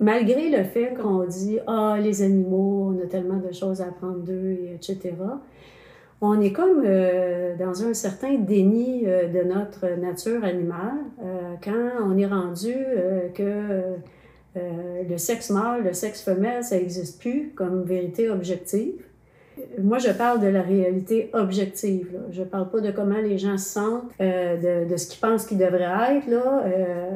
Malgré le fait qu'on dit Ah, les animaux, on a tellement de choses à apprendre d'eux, etc., on est comme euh, dans un certain déni euh, de notre nature animale euh, quand on est rendu que le sexe mâle, le sexe femelle, ça n'existe plus comme vérité objective. Moi, je parle de la réalité objective. Je parle pas de comment les gens se sentent, de, de, ce qu'ils pensent qu'ils devraient être. Là.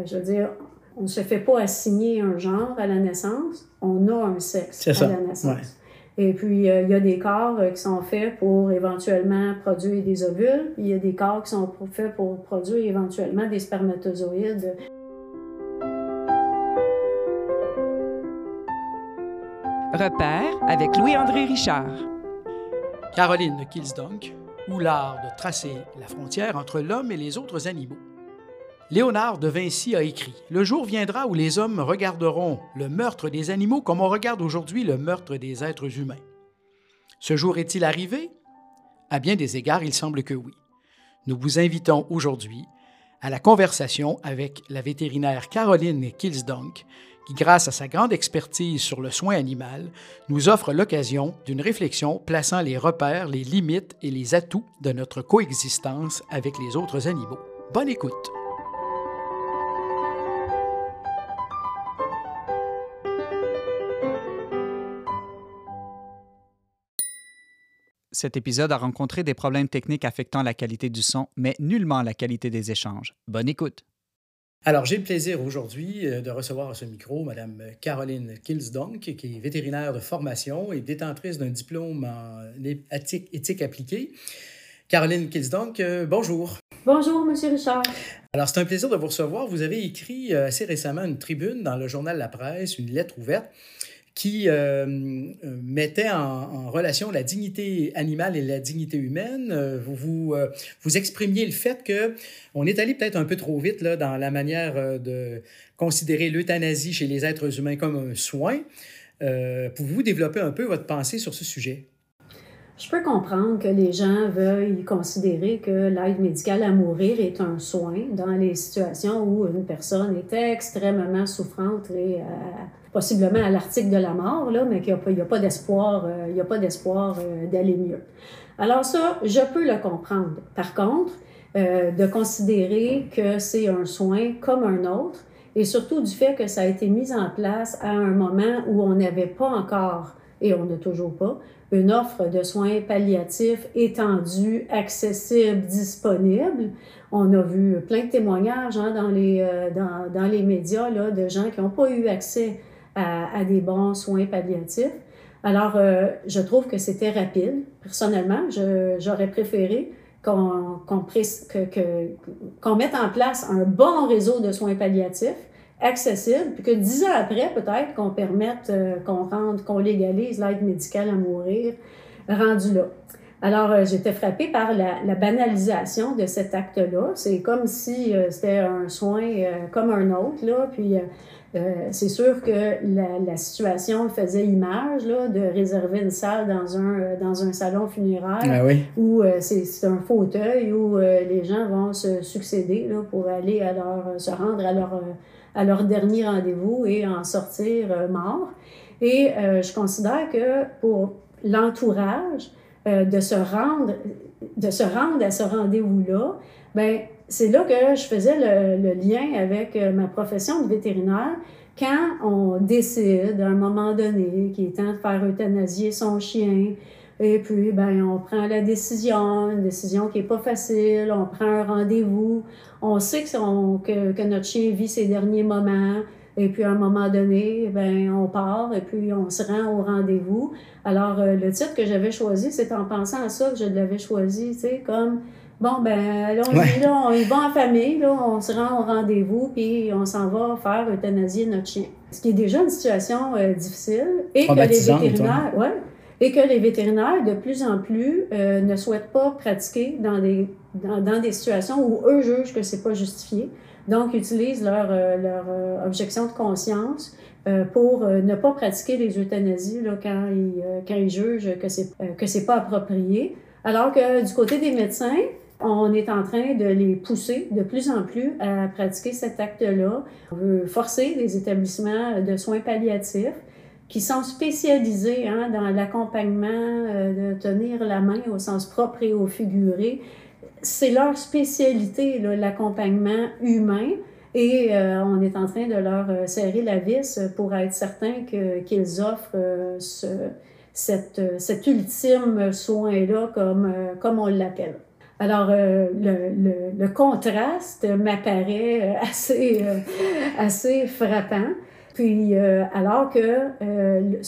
je veux dire, on ne se fait pas assigner un genre à la naissance, on a un sexe à la naissance. Et puis, euh, il y a des corps euh, qui sont faits pour éventuellement produire des ovules, puis il y a des corps qui sont faits pour produire éventuellement des spermatozoïdes. Repère avec Louis-André Richard. Caroline Kilsdonk, ou l'art de tracer la frontière entre l'homme et les autres animaux. Léonard de Vinci a écrit Le jour viendra où les hommes regarderont le meurtre des animaux comme on regarde aujourd'hui le meurtre des êtres humains. Ce jour est-il arrivé? À bien des égards, il semble que oui. Nous vous invitons aujourd'hui à la conversation avec la vétérinaire Caroline Kilsdonk, qui, grâce à sa grande expertise sur le soin animal, nous offre l'occasion d'une réflexion plaçant les repères, les limites et les atouts de notre coexistence avec les autres animaux. Bonne écoute! Cet épisode a rencontré des problèmes techniques affectant la qualité du son, mais nullement la qualité des échanges. Bonne écoute. Alors, j'ai le plaisir aujourd'hui euh, de recevoir à ce micro Mme Caroline Kilsdonk, qui est vétérinaire de formation et détentrice d'un diplôme en éthique, éthique appliquée. Caroline Kilsdonk, euh, bonjour. Bonjour, Monsieur Richard. Alors, c'est un plaisir de vous recevoir. Vous avez écrit euh, assez récemment une tribune dans le journal La Presse, une lettre ouverte qui euh, euh, mettait en, relation la dignité animale et la dignité humaine. Euh, vous, vous, vous exprimiez le fait que on est allé peut-être un peu trop vite là, dans la manière de considérer l'euthanasie chez les êtres humains comme un soin. Pouvez-vous développer un peu votre pensée sur ce sujet? Je peux comprendre que les gens veuillent considérer que l'aide médicale à mourir est un soin dans les situations où une personne est extrêmement souffrante et possiblement à l'article de la mort, là, mais qu'il n'y a, pas d'espoir, euh, il y a pas d'espoir euh, d'aller mieux. Alors ça, je peux le comprendre. Par contre, euh, de considérer que c'est un soin comme un autre, et surtout du fait que ça a été mis en place à un moment où on n'avait pas encore, et on n'a toujours pas, une offre de soins palliatifs étendue, accessible, disponible. On a vu plein de témoignages hein, dans, les, dans, dans, les médias là, de gens qui n'ont pas eu accès à, des bons soins palliatifs. Alors, euh, je trouve que c'était rapide. Personnellement, j'aurais préféré qu'on mette en place un bon réseau de soins palliatifs accessible, puis que dix ans après, peut-être qu'on permette, euh, qu'on rende, qu'on légalise l'aide médicale à mourir rendu là. Alors, euh, j'étais frappée par la, la, banalisation de cet acte-là. C'est comme si c'était un soin comme un autre, là, puis euh, c'est sûr que la, la, situation faisait image là, de réserver une salle dans un, euh, dans un salon funéraire ah oui. où euh, c'est un fauteuil où les gens vont se succéder là, pour aller à leur, se rendre à leur, à leur dernier rendez-vous et en sortir mort. Et je considère que pour l'entourage, de se rendre de se rendre à ce rendez-vous-là, ben c'est là que je faisais le, lien avec euh, ma profession de vétérinaire. Quand on décide à un moment donné qu'il est temps de faire euthanasier son chien, et puis ben, on prend la décision, une décision qui n'est pas facile, on prend un rendez-vous, on sait que, que, notre chien vit ses derniers moments, et puis à un moment donné, ben, on part et puis on se rend au rendez-vous. Alors, euh, le titre que j'avais choisi, c'est en pensant à ça que je l'avais choisi, tu sais, comme Bon, ben, là, on, là, on y va en famille, là, on se rend au rendez-vous, puis on s'en va faire euthanasier notre chien. Ce qui est déjà une situation euh, difficile. Et que les vétérinaires, ouais, et que les vétérinaires, de plus en plus, euh, ne souhaitent pas pratiquer dans des, dans, des situations où eux jugent que c'est pas justifié. Donc, utilisent leur, euh, leur objection de conscience pour ne pas pratiquer les euthanasies là, quand, ils, quand ils jugent que c'est que c'est pas approprié. Alors que du côté des médecins, On est en train de les pousser de plus en plus à pratiquer cet acte-là. On veut forcer les établissements de soins palliatifs qui sont spécialisés hein, dans l'accompagnement, euh, de tenir la main au sens propre et au figuré. C'est leur spécialité, l'accompagnement humain. Et euh, on est en train de leur euh, serrer la vis pour être certain qu'ils offrent ce, cette, cet ultime soin-là comme, comme on l'appelle. Alors, le, le, le, contraste m'apparaît assez, assez frappant. Puis, euh, alors que euh,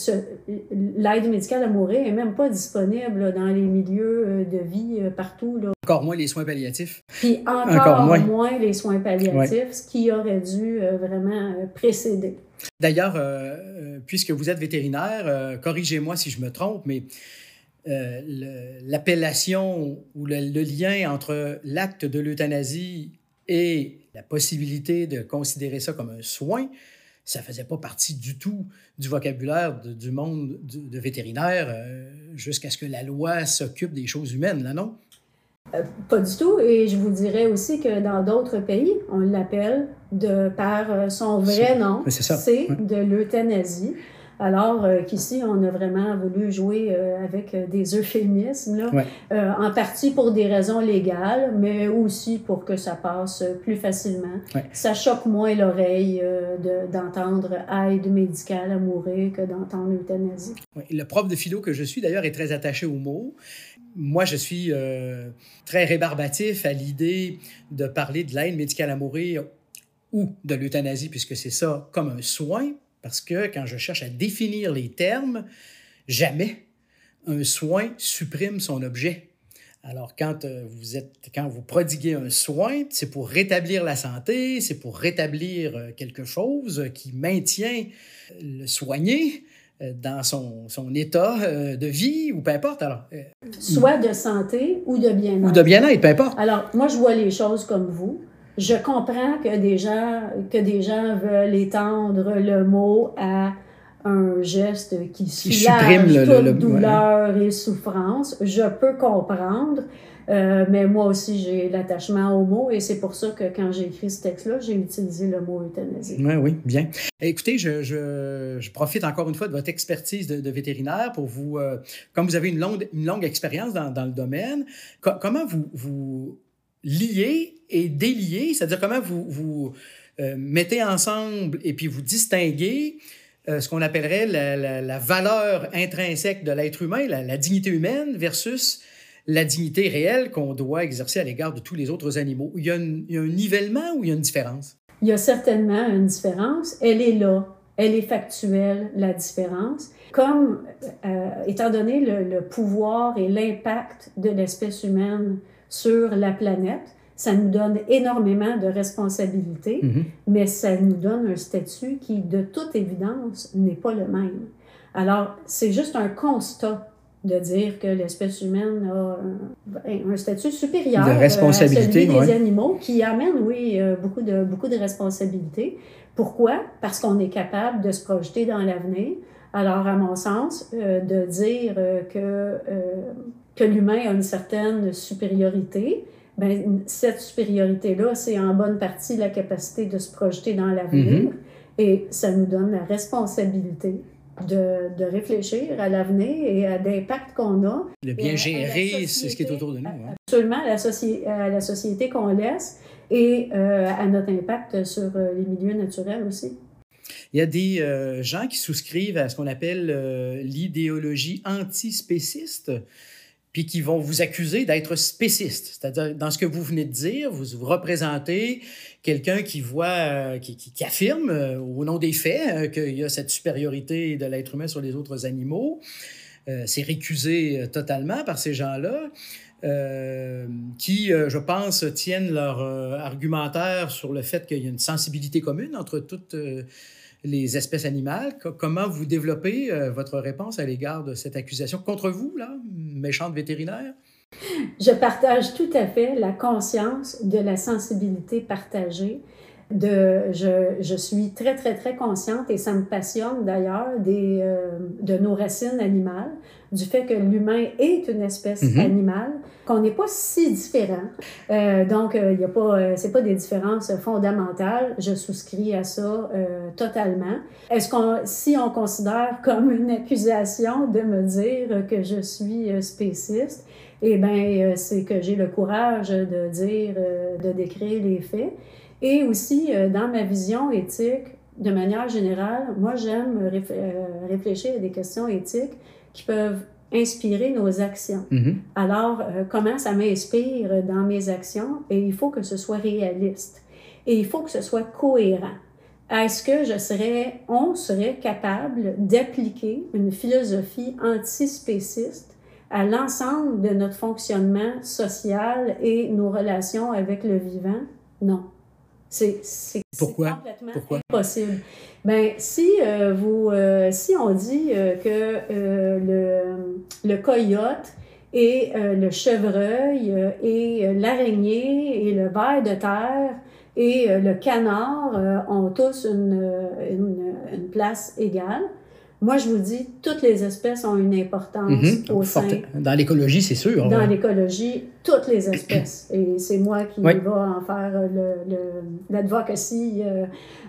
l'aide médicale à mourir n'est même pas disponible dans les milieux euh, de vie partout. Là. Encore moins les soins palliatifs. Puis encore, moins. les soins palliatifs, ce qui aurait dû vraiment précéder. D'ailleurs, puisque vous êtes vétérinaire, corrigez-moi si je me trompe, mais l'appellation ou le, le lien entre l'acte de l'euthanasie et la possibilité de considérer ça comme un soin, ça faisait pas partie du tout du vocabulaire du monde de, vétérinaire euh, jusqu'à ce que la loi s'occupe des choses humaines, là, non? Euh, pas du tout. Et je vous dirais aussi que dans d'autres pays, on l'appelle de par euh, son vrai nom. C'est de l'euthanasie. Alors euh, qu'ici, on a vraiment voulu jouer euh, avec euh, des euphémismes, là, en partie pour des raisons légales, mais aussi pour que ça passe plus facilement. Ça choque moins l'oreille d'entendre aide médicale à mourir que d'entendre euthanasie. Le prof de philo que je suis, d'ailleurs, est très attaché aux mots. Moi, je suis très rébarbatif à l'idée de parler de l'aide médicale à mourir ou de l'euthanasie, puisque c'est ça comme un soin, parce que quand je cherche à définir les termes, jamais un soin supprime son objet. Alors, quand euh, vous, êtes, quand vous prodiguez un soin, c'est pour rétablir la santé, c'est pour rétablir euh, quelque chose qui maintient le soigné euh, dans son, son état de vie ou peu importe. Alors, Soit de santé ou de bien-être. Ou de bien-être, peu importe. Alors, moi, je vois les choses comme vous je comprends que des gens, que des gens veulent étendre le mot à un geste qui, soulage toute douleur et souffrance. Je peux comprendre, euh, mais moi aussi j'ai l'attachement au mot et c'est pour ça que quand j'ai écrit ce texte-là, j'ai utilisé le mot euthanasie. Oui, oui, bien. Écoutez, je, je, je, profite encore une fois de votre expertise de, de vétérinaire pour vous, euh, comme vous avez une longue, une longue expérience dans, dans le domaine, comment vous, vous lier et délier, c'est-à-dire comment vous, vous euh, mettez ensemble et puis vous distinguez euh, ce qu'on appellerait la, la, valeur intrinsèque de l'être humain, la, dignité humaine versus la dignité réelle qu'on doit exercer à l'égard de tous les autres animaux. Il y, a il y, a un nivellement ou il y a une différence? Il y a certainement une différence. Elle est là. Elle est factuelle, la différence. Comme, euh, étant donné le, le pouvoir et l'impact de l'espèce humaine sur la planète. Ça nous donne énormément de responsabilités, mm-hmm. mais ça nous donne un statut qui, de toute évidence, n'est pas le même. Alors, c'est juste un constat de dire que l'espèce humaine a un, statut supérieur de responsabilité, à celui des animaux, qui amène, oui, euh, beaucoup de, beaucoup de responsabilités. Pourquoi? Parce qu'on est capable de se projeter dans l'avenir. Alors, à mon sens, euh, de dire euh, que que l'humain a une certaine supériorité, ben, cette supériorité-là, c'est en bonne partie la capacité de se projeter dans l'avenir. Mm-hmm. Et ça nous donne la responsabilité de, de réfléchir à l'avenir et à l'impact qu'on a. De bien gérer ce qui est autour de nous. Hein. Absolument, à la, à la société qu'on laisse et euh, à notre impact sur euh, les milieux naturels aussi. Il y a des euh, gens qui souscrivent à ce qu'on appelle l'idéologie antispéciste puis qui vont vous accuser d'être spéciste. C'est-à-dire, dans ce que vous venez de dire, vous, représentez quelqu'un qui voit, euh, qui, affirme euh, au nom des faits euh, qu'il y a cette supériorité de l'être humain sur les autres animaux. C'est récusé totalement par ces gens-là. qui, je pense, tiennent leur argumentaire sur le fait qu'il y a une sensibilité commune entre toutes les espèces animales. Comment vous développez euh, votre réponse à l'égard de cette accusation contre vous, là, méchante vétérinaire? Je partage tout à fait la conscience de la sensibilité partagée. De, je, je suis très, très, très consciente et ça me passionne d'ailleurs euh, de nos racines animales, du fait que l'humain est une espèce Mhm. animale, qu'on n'est pas si différent. Euh, donc, il y a pas, euh, c'est pas des différences fondamentales. Je souscris à ça euh, totalement. Est-ce qu'on, si on considère comme une accusation de me dire que je suis euh, spéciste, eh bien, euh, c'est que j'ai le courage de dire, euh, de décrire les faits. Et aussi, euh, dans ma vision éthique, de manière générale, moi, j'aime réf- euh, réfléchir à des questions éthiques qui peuvent inspirer nos actions. Mhm. Alors, euh, comment ça m'inspire dans mes actions? Et il faut que ce soit réaliste. Et il faut que ce soit cohérent. Est-ce que je serais, on serait capable d'appliquer une philosophie antispéciste à l'ensemble de notre fonctionnement social et nos relations avec le vivant? Non. C'est complètement Pourquoi? impossible. Ben, si, euh, vous, euh, si on dit euh, que euh, le, le coyote et euh, le chevreuil euh, et l'araignée et le ver de terre et le canard ont tous une, une, une place égale, moi je vous dis, toutes les espèces ont une importance Mhm. au sein Dans l'écologie, c'est sûr. dans ouais. l'écologie, toutes les espèces. Et c'est moi qui Oui. va en faire le- le- l'advocacy euh,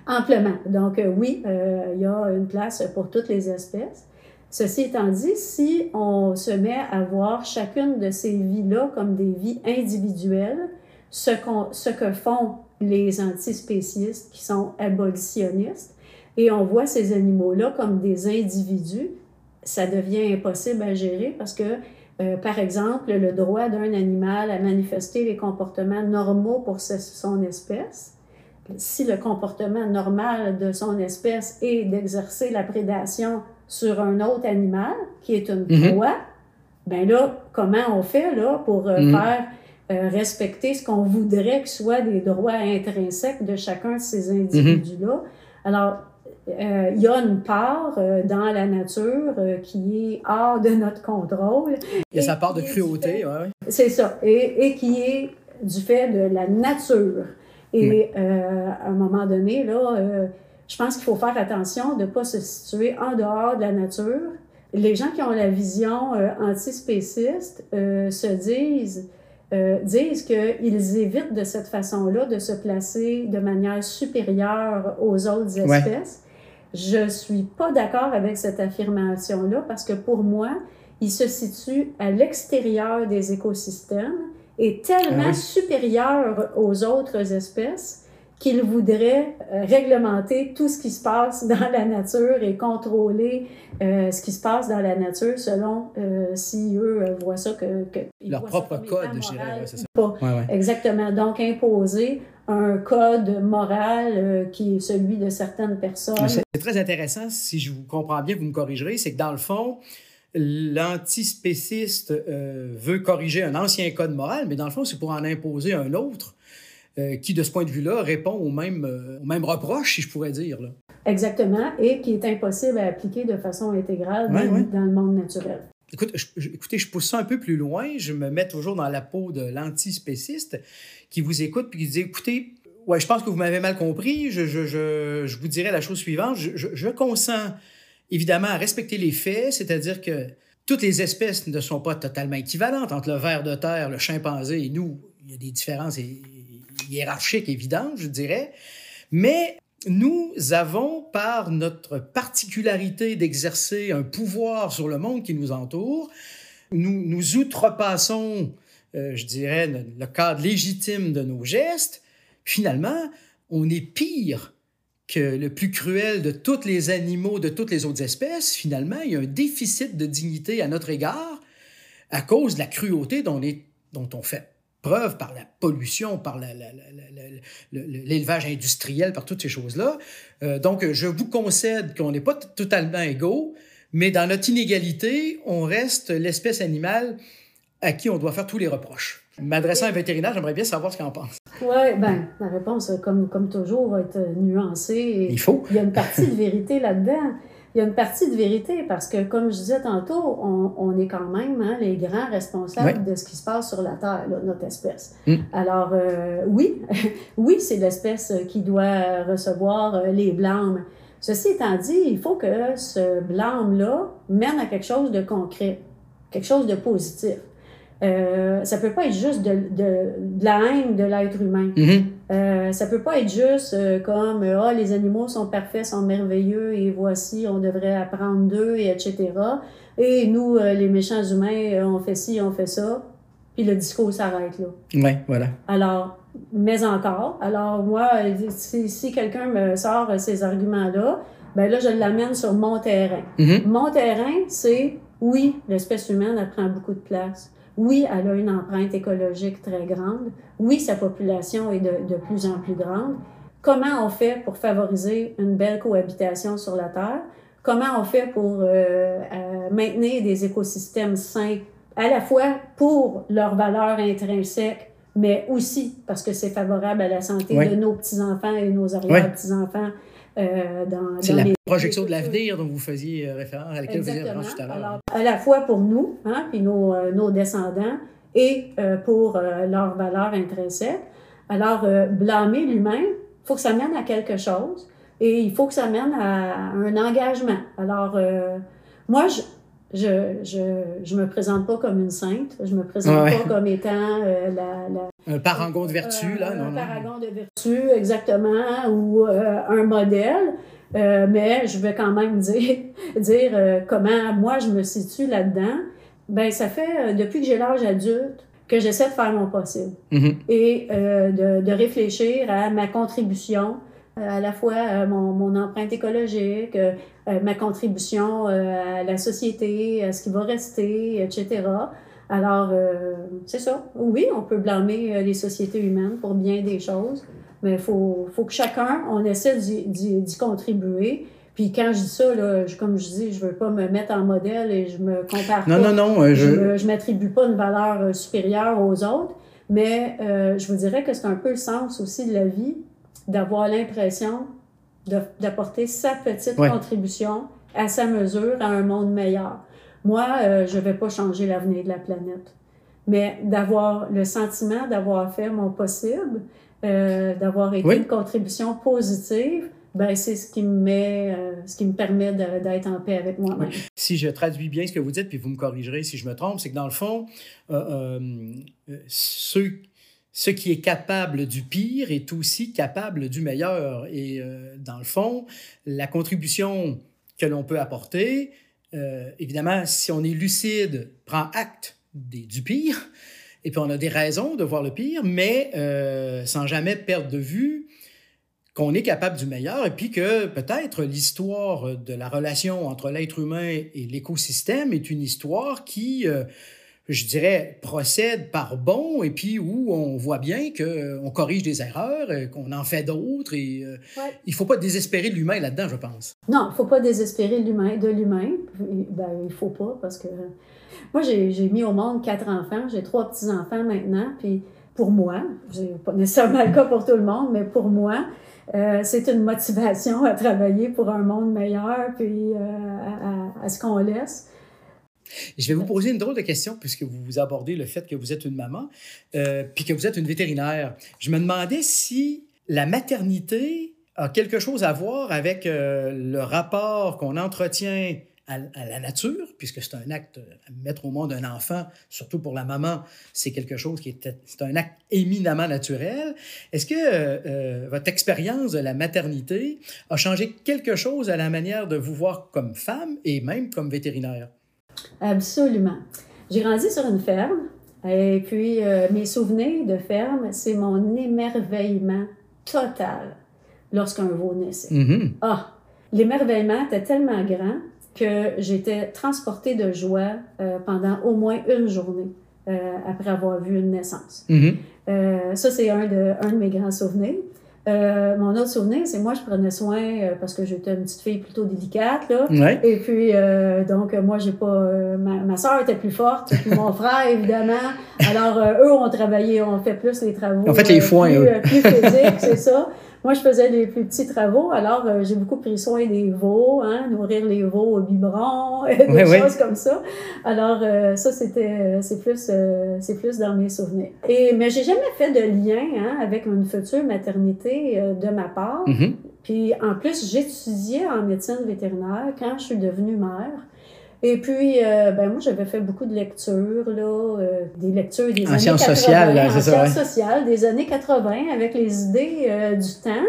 amplement. Donc euh, oui, euh, il y a une place pour toutes les espèces. Ceci étant dit, si on se met à voir chacune de ces vies-là comme des vies individuelles, ce, qu'on- ce que font les antispécistes qui sont abolitionnistes, et on voit ces animaux-là comme des individus, ça devient impossible à gérer parce que euh, par exemple, le droit d'un animal à manifester les comportements normaux pour son espèce. Si le comportement normal de son espèce est d'exercer la prédation sur un autre animal, qui est une Mhm. proie, ben là, comment on fait là pour euh, Mhm. faire euh, respecter ce qu'on voudrait que soient des droits intrinsèques de chacun de ces individus-là? Alors, euh, il y a une part euh, dans la nature euh, qui est hors de notre contrôle. Il y a sa part de cruauté. ouais, ouais. C'est ça. Et, et qui est du fait de la nature. Et euh, à un moment donné, là, je pense qu'il faut faire attention de ne pas se situer en dehors de la nature. Les gens qui ont la vision antispéciste se disent, euh, disent qu'ils évitent de cette façon-là de se placer de manière supérieure aux autres Ouais. espèces. Je suis pas d'accord avec cette affirmation-là parce que pour moi, il se situe à l'extérieur des écosystèmes et tellement Ah oui. supérieur aux autres espèces qu'il voudrait euh, réglementer tout ce qui se passe dans la nature et contrôler euh, ce qui se passe dans la nature selon euh, si eux voient ça que, Leur propre code, je dirais, ouais, ça. pas. Ouais, ouais. Exactement. Donc, imposer un code moral euh, qui est celui de certaines personnes. C'est très intéressant, si je vous comprends bien, vous me corrigerez, c'est que dans le fond, l'antispéciste veut corriger un ancien code moral, mais dans le fond, c'est pour en imposer un autre euh, qui, de ce point de vue-là, répond au même, euh, au même reproche, si je pourrais dire. Là. Exactement. Et qui est impossible à appliquer de façon intégrale Ouais, dans, ouais. dans le monde naturel. Écoute, je- je- écoutez, je pousse ça un peu plus loin, je me mets toujours dans la peau de l'antispéciste qui vous écoute puis qui dit, écoutez, ouais, je pense que vous m'avez mal compris, je, je, je, je vous dirais la chose suivante, je consens évidemment à respecter les faits, c'est-à-dire que toutes les espèces ne sont pas totalement équivalentes entre le ver de terre, le chimpanzé et nous. Il y a des différences hi- hiérarchiques évidentes, je dirais. Mais nous avons, par notre particularité d'exercer un pouvoir sur le monde qui nous entoure, nous, nous outrepassons, euh, je dirais, le, cadre légitime de nos gestes. Finalement, on est pire que le plus cruel de tous les animaux, de toutes les autres espèces. Finalement, il y a un déficit de dignité à notre égard à cause de la cruauté dont on fait preuve par la pollution, par l'élevage industriel, par toutes ces choses-là. Euh, donc, je vous concède qu'on n'est pas totalement égaux, mais dans notre inégalité, on reste l'espèce animale à qui on doit faire tous les reproches. M'adressant à un vétérinaire, j'aimerais bien savoir ce qu'il en pense. Oui, ben, la réponse, comme, comme toujours, va être nuancée. et Il faut. Il y a une partie de vérité là-dedans. Il y a une partie de vérité parce que, comme je disais tantôt, on, on est quand même hein, les grands responsables de ce qui se passe sur la Terre, là, notre espèce. Mm. Alors, euh, oui, oui, c'est l'espèce qui doit recevoir euh, les blâmes. Ceci étant dit, il faut que ce blâme-là mène à quelque chose de concret. quelque chose de positif. Euh, ça peut pas être juste de, de, de la haine de l'être humain. Mhm. Euh, ça peut pas être juste euh, comme euh, ah les animaux sont parfaits, sont merveilleux et voici on devrait apprendre d'eux et etc. Et nous les méchants humains on fait ci, on fait ça, puis le discours s'arrête là. Ouais, voilà. Alors mais encore, alors moi si, si quelqu'un me sort ces arguments là, ben là je l'amène sur mon terrain. Mhm. Mon terrain, c'est oui, l'espèce humaine elle prend beaucoup de place. Oui, elle a une empreinte écologique très grande. Oui, sa population est de, de plus en plus grande. Comment on fait pour favoriser une belle cohabitation sur la Terre? Comment on fait pour euh, euh, maintenir des écosystèmes sains, à la fois pour leurs valeurs intrinsèques, mais aussi parce que c'est favorable à la santé Oui. de nos petits-enfants et nos arrière-petits-enfants? Dans, C'est la les- projection de l'avenir dont vous faisiez euh, référence, à laquelle vous faisiez référence tout à l'heure. Alors, à la fois pour nous, hein, puis nos, euh, nos descendants, et euh, pour euh, leurs valeurs intrinsèques. Alors, euh, blâmer l'humain, il faut que ça mène à quelque chose et il faut que ça mène à un engagement. Alors, euh, moi, je, je, je, je me présente pas comme une sainte, je me présente Ouais. pas comme étant euh, la, la, Un parangon de vertu, euh, là, un non, non. paragon de vertu, exactement, ou euh, un modèle. Mais je vais quand même dire, dire comment moi je me situe là-dedans. Ben, ça fait depuis que j'ai l'âge adulte que j'essaie de faire mon possible Mhm. et de, de réfléchir à ma contribution, à la fois à mon, mon empreinte écologique, euh, euh, ma contribution euh, à la société, à ce qui va rester, etc. Alors, euh, c'est ça. Oui, on peut blâmer euh, les sociétés humaines pour bien des choses, mais il faut, faut que chacun, on essaie d'y- contribuer. Puis quand je dis ça, là, je- comme je dis, je veux pas me mettre en modèle et je me compare Non, pas non, non, euh, je je... m'attribue pas une valeur euh, supérieure aux autres, mais euh, je vous dirais que c'est un peu le sens aussi de la vie, d'avoir l'impression d'apporter sa petite Ouais. contribution à sa mesure à un monde meilleur. Moi, euh, je vais pas changer l'avenir de la planète, mais d'avoir le sentiment d'avoir fait mon possible, euh, d'avoir été Oui. une contribution positive, ben c'est ce qui me met, euh, ce qui me permet d'être en paix avec moi-même. si je traduis bien ce que vous dites, puis vous me corrigerez si je me trompe, c'est que dans le fond, euh, euh, ceux, ce qui est capable du pire est aussi capable du meilleur. Et euh, dans le fond, la contribution que l'on peut apporter, euh, évidemment, si on est lucide, prend acte du pire, et puis on a des raisons de voir le pire, mais euh, sans jamais perdre de vue qu'on est capable du meilleur et puis que peut-être l'histoire de la relation entre l'être humain et l'écosystème est une histoire qui, je dirais, procède par bon et puis où on voit bien qu'on corrige des erreurs, euh, qu'on en fait d'autres et euh, Ouais. il faut pas désespérer de l'humain là-dedans, je pense. Non, il faut pas désespérer de l'humain. De l'humain. Ben, il faut pas parce que moi, j'ai j'ai mis au monde quatre enfants. J'ai trois petits-enfants maintenant. Puis pour moi, c'est pas nécessairement le cas pour tout le monde, mais pour moi, euh, c'est une motivation à travailler pour un monde meilleur puis euh, à, à- à ce qu'on laisse. Je vais vous poser une drôle de question puisque vous abordez le fait que vous êtes une maman euh, puis que vous êtes une vétérinaire. Je me demandais si la maternité a quelque chose à voir avec euh, le rapport qu'on entretient à, à la nature, puisque c'est un acte, mettre au monde un enfant, surtout pour la maman, c'est quelque chose qui est, c'est un acte éminemment naturel. Est-ce que euh, euh, votre expérience de la maternité a changé quelque chose à la manière de vous voir comme femme et même comme vétérinaire? Absolument. J'ai grandi sur une ferme et puis euh, mes souvenirs de ferme, c'est mon émerveillement total lorsqu'un veau naissait. Mhm. Ah, l'émerveillement était tellement grand que j'étais transportée de joie euh, pendant au moins une journée euh, après avoir vu une naissance. Mhm. Euh, ça, c'est un de, un de mes grands souvenirs. Euh, mon autre souvenir, c'est moi, je prenais soin, euh, parce que j'étais une petite fille plutôt délicate, là. Ouais. Et puis, euh, donc, euh, moi, j'ai pas. euh, ma, ma soeur était plus forte, puis mon frère, évidemment. Alors, euh, eux ont travaillé, ont fait plus les travaux. Ont fait les foins, plus, eux. euh, plus physiques, c'est ça. Moi, je faisais les plus petits travaux. Alors, euh, j'ai beaucoup pris soin des veaux, hein, nourrir les veaux au biberon, des choses comme ça. Alors, euh, ça, c'était, euh, c'est plus, euh, c'est plus dans mes souvenirs. Et, mais j'ai jamais fait de lien hein, avec une future maternité de ma part. Mhm. Puis en plus, j'étudiais en médecine vétérinaire quand je suis devenue mère. Et puis, euh, ben moi, j'avais fait beaucoup de lectures, là, euh, des lectures des En années sciences 80. sociales, en sciences sociales, des années 80, avec les idées euh, du temps.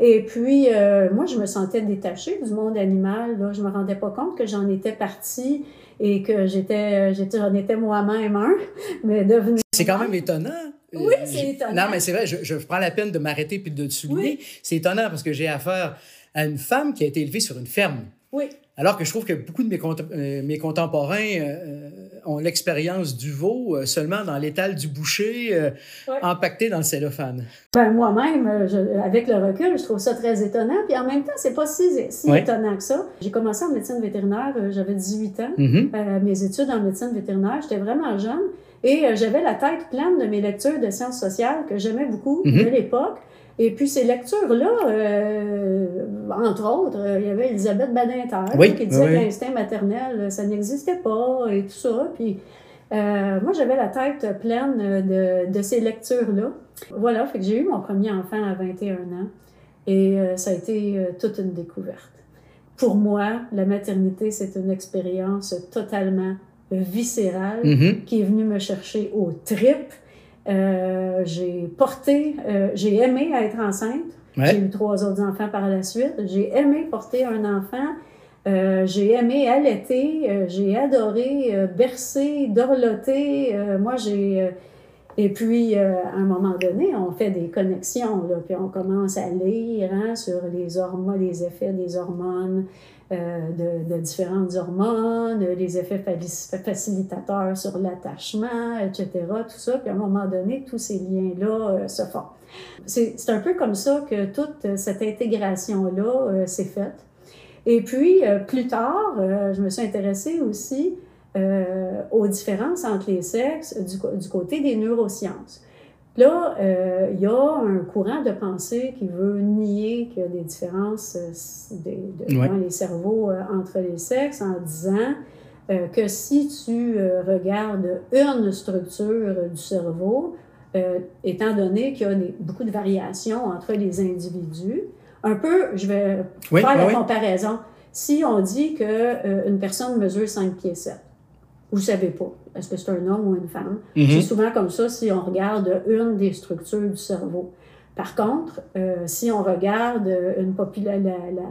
Et puis, moi, je me sentais détachée du monde animal. Là. Je me rendais pas compte que j'en étais partie et que j'étais, j'étais, j'en étais moi-même un, mais devenu... C'est quand même étonnant. Oui, c'est étonnant. Non, mais c'est vrai, je, je prends la peine de m'arrêter puis de te souligner. C'est étonnant parce que j'ai affaire à une femme qui a été élevée sur une ferme. Oui, Alors que je trouve que beaucoup de mes, cont- euh, mes contemporains euh, ont l'expérience du veau euh, seulement dans l'étal du boucher, euh, Ouais. empaqueté dans le cellophane. Ben, moi-même, euh, avec le recul, je trouve ça très étonnant. Puis en même temps, c'est pas si, si Ouais. étonnant que ça. J'ai commencé en médecine vétérinaire, euh, j'avais 18 ans. Mhm. Euh, mes études en médecine vétérinaire, j'étais vraiment jeune. Et euh, j'avais la tête pleine de mes lectures de sciences sociales que j'aimais beaucoup Mhm. de l'époque. Et puis ces lectures-là, euh, entre autres, il y avait Elisabeth Badinter Oui, qui disait oui, que l'instinct maternel, ça n'existait pas et tout ça. Puis euh, moi, j'avais la tête pleine de, de ces lectures-là. Voilà, fait que j'ai eu mon premier enfant à 21 ans et euh, ça a été toute une découverte. Pour moi, la maternité, c'est une expérience totalement viscérale Mhm. qui est venue me chercher aux tripes. Euh, j'ai porté, euh, j'ai aimé être enceinte. J'ai eu trois autres enfants par la suite. J'ai aimé porter un enfant. Euh, j'ai aimé allaiter. J'ai adoré bercer, dorloter. Moi, j'ai. et puis, à un moment donné, on fait des connexions, là, puis on commence à lire hein, sur les hormones, les effets des hormones, de, de différentes hormones, les effets facilitateurs sur l'attachement, etc., tout ça. Puis à un moment donné, tous ces liens-là euh, se font. C'est un peu comme ça que toute cette intégration-là euh, s'est faite. Et puis, euh, plus tard, euh, je me suis intéressée aussi euh, aux différences entre les sexes du, du côté des neurosciences. Là, euh, il y a un courant de pensée qui veut nier qu'il y a des différences euh, de- Ouais. dans les cerveaux euh, entre les sexes en disant euh, que si tu regardes une structure du cerveau, étant donné qu'il y a des- beaucoup de variations entre les individus, un peu, je vais Oui, faire la oui. comparaison. Si on dit qu'une personne mesure 5 pieds 7, vous savez pas, est-ce que c'est un homme ou une femme? Mhm. C'est souvent comme ça si on regarde une des structures du cerveau. Par contre, euh, si on regarde une popula- la, la,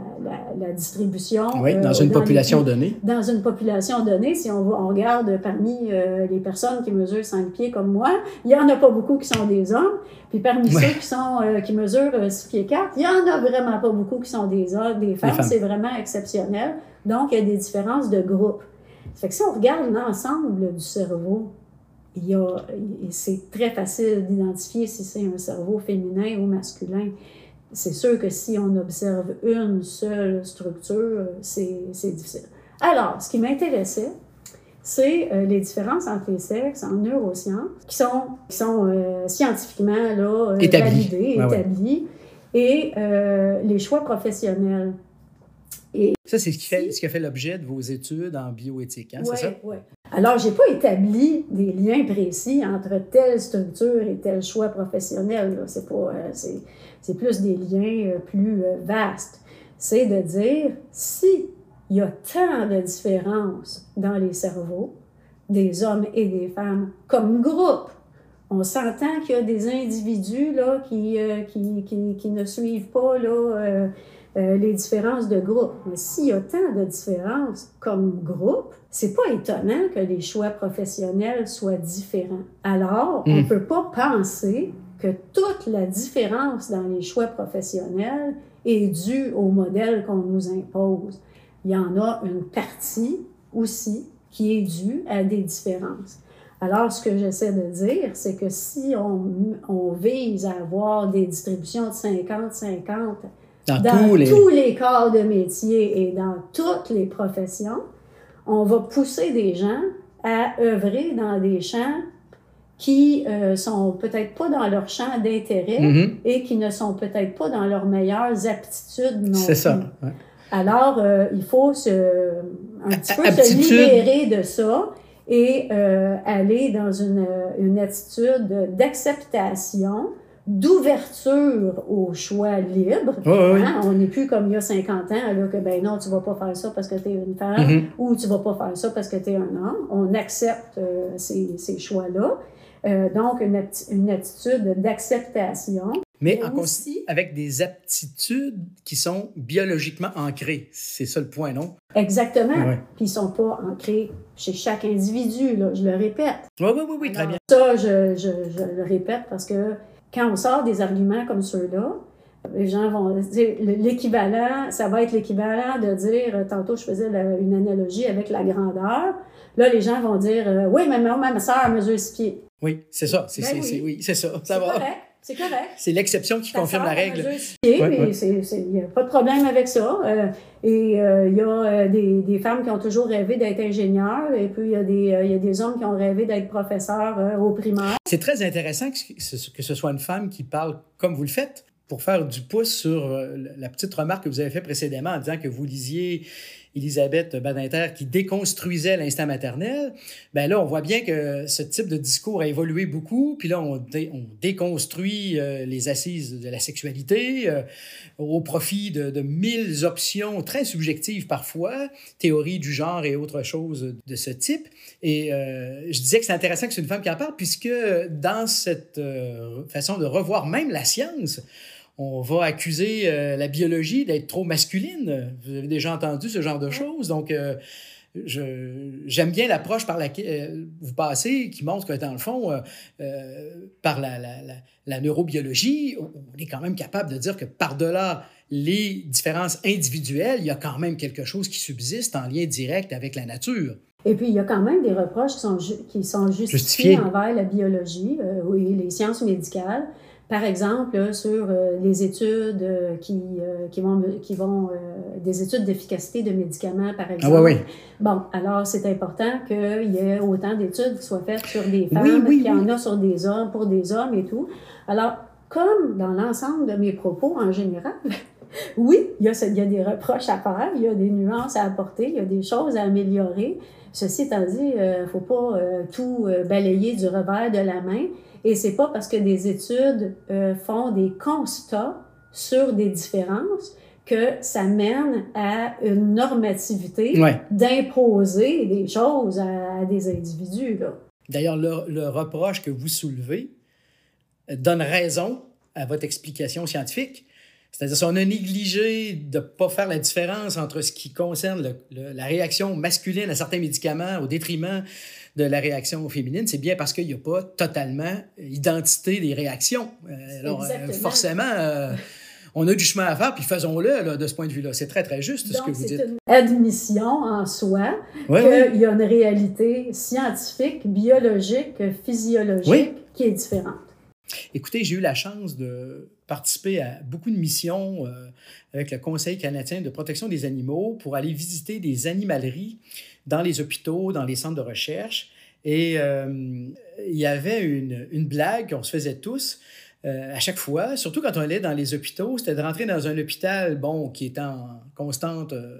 la, la distribution... Oui, euh, dans une les- population donnée. dans une population donnée, si on, on regarde parmi euh, les personnes qui mesurent 5 pieds comme moi, il n'y en a pas beaucoup qui sont des hommes. Puis parmi Ouais. ceux qui, sont, euh, qui mesurent euh, 6 pieds 4, il n'y en a vraiment pas beaucoup qui sont des hommes, des femmes. femmes. C'est vraiment exceptionnel. Donc, il y a des différences de groupe. Fait que si on regarde l'ensemble du cerveau, il y a, c'est très facile d'identifier si c'est un cerveau féminin ou masculin. C'est sûr que si on observe une seule structure, c'est c'est difficile. Alors, ce qui m'intéressait, c'est euh, les différences entre les sexes en neurosciences, qui sont, qui sont euh, scientifiquement là, euh, validées, ouais. établis, et les choix professionnels. Ça, c'est ce qui, fait, ce qui a fait l'objet de vos études en bioéthique, hein, Ouais, c'est ça? ouais. Alors, j'ai pas établi des liens précis entre telle structure et tel choix professionnel. C'est pas, euh, c'est, c'est plus des liens euh, plus euh, vastes. C'est de dire si il y a tant de différences dans les cerveaux des hommes et des femmes comme groupe. On s'entend qu'il y a des individus là, qui, euh, qui, qui, qui ne suivent pas là, euh, euh, les différences de groupe. Mais s'il y a tant de différences comme groupe, c'est pas étonnant que les choix professionnels soient différents. Alors, on Mm. ne peut pas penser que toute la différence dans les choix professionnels est due au modèle qu'on nous impose. Il y en a une partie aussi qui est due à des différences. Alors, ce que j'essaie de dire, c'est que si on, on vise à avoir des distributions de 50-50 Dans, dans tous les... tous les corps de métier et dans toutes les professions, on va pousser des gens à œuvrer dans des champs qui euh, sont peut-être pas dans leur champ d'intérêt Mhm. et qui ne sont peut-être pas dans leurs meilleures aptitudes non C'est ça. ouais. Alors, euh, il faut se, un petit peu se libérer de ça et euh, aller dans une, une attitude d'acceptation d'ouverture au choix libre. Hein? On n'est plus comme il y a 50 ans, là, que ben non, tu vas pas faire ça parce que tu es une femme mm-hmm. ou tu vas pas faire ça parce que tu es un homme. On accepte euh, ces, ces choix-là. Euh, donc, une, une attitude d'acceptation. Mais aussi, avec des aptitudes qui sont biologiquement ancrées. C'est ça le point, non? Exactement. Puis ils ne sont pas ancrés chez chaque individu, là, je le répète. Oui, oui, oui, oui très bien. Ça, je, je, je, le répète parce que quand on sort des arguments comme ceux-là, les gens vont dire l'équivalent, ça va être l'équivalent de dire, tantôt je faisais une analogie avec la grandeur. Là, les gens vont dire, euh, oui, mais ma, ma soeur mesure six pieds. Oui, c'est ça. C'est, ben oui. c'est ça. Ça va. Correct. C'est correct. C'est l'exception qui confirme la règle. Il n'y a pas de problème avec ça. Euh, et il euh, y a euh, des, des, femmes qui ont toujours rêvé d'être ingénieurs, et puis il y, a des, y a des hommes qui ont rêvé d'être professeurs au primaire. C'est très intéressant que ce, que ce soit une femme qui parle comme vous le faites pour faire du pouce sur la petite remarque que vous avez faite précédemment en disant que vous lisiez Elisabeth Badinter qui déconstruisait l'instinct maternel, ben là, on voit bien que ce type de discours a évolué beaucoup, puis là, on, déconstruit euh, les assises de la sexualité euh, au profit de, mille options très subjectives parfois, théories du genre et autres choses de ce type. Et euh, je disais que c'est intéressant que c'est une femme qui en parle, puisque dans cette façon de revoir même la science, on va accuser euh, la biologie d'être trop masculine. Vous avez déjà entendu ce genre de choses? Donc, euh, j'aime bien l'approche par laquelle euh, vous passez, qui montre que, dans le fond, par la, la, la, neurobiologie, on est quand même capable de dire que par-delà les différences individuelles, il y a quand même quelque chose qui subsiste en lien direct avec la nature. Et puis, il y a quand même des reproches qui sont, qui sont justifiés, envers la biologie oui, les sciences médicales. Par exemple, sur euh, les études euh, qui, euh, qui vont, qui vont des études d'efficacité de médicaments, par exemple. Ah oui, oui. Bon, alors c'est important qu'il y ait autant d'études qui soient faites sur des femmes qu'il y en a sur des hommes, pour des hommes et tout. Alors, comme dans l'ensemble de mes propos en général, oui, il y, a, il y a des reproches à faire, il y a des nuances à apporter, il y a des choses à améliorer. Ceci étant dit, il ne faut pas tout balayer du revers de la main. Et c'est pas parce que des études euh, font des constats sur des différences que ça mène à une normativité d'imposer des choses à, des individus. D'ailleurs, le, reproche que vous soulevez donne raison à votre explication scientifique. C'est-à-dire, si on a négligé de ne pas faire la différence entre ce qui concerne la réaction masculine à certains médicaments au détriment de la réaction féminine, c'est bien parce qu'il n'y a pas totalement identité des réactions. Euh, alors, euh, forcément, euh, on a du chemin à faire, puis faisons-le de ce point de vue-là. C'est très, très juste ce que vous dites. C'est une admission en soi qu'il y a une réalité scientifique, biologique, physiologique qui est différente. Écoutez, j'ai eu la chance de participer à beaucoup de missions avec le Conseil canadien de protection des animaux pour aller visiter des animaleries dans les hôpitaux, dans les centres de recherche. Et euh, il y avait une, blague qu'on se faisait tous. Euh, à chaque fois, surtout quand on allait dans les hôpitaux, c'était de rentrer dans un hôpital, bon, qui est en constante euh,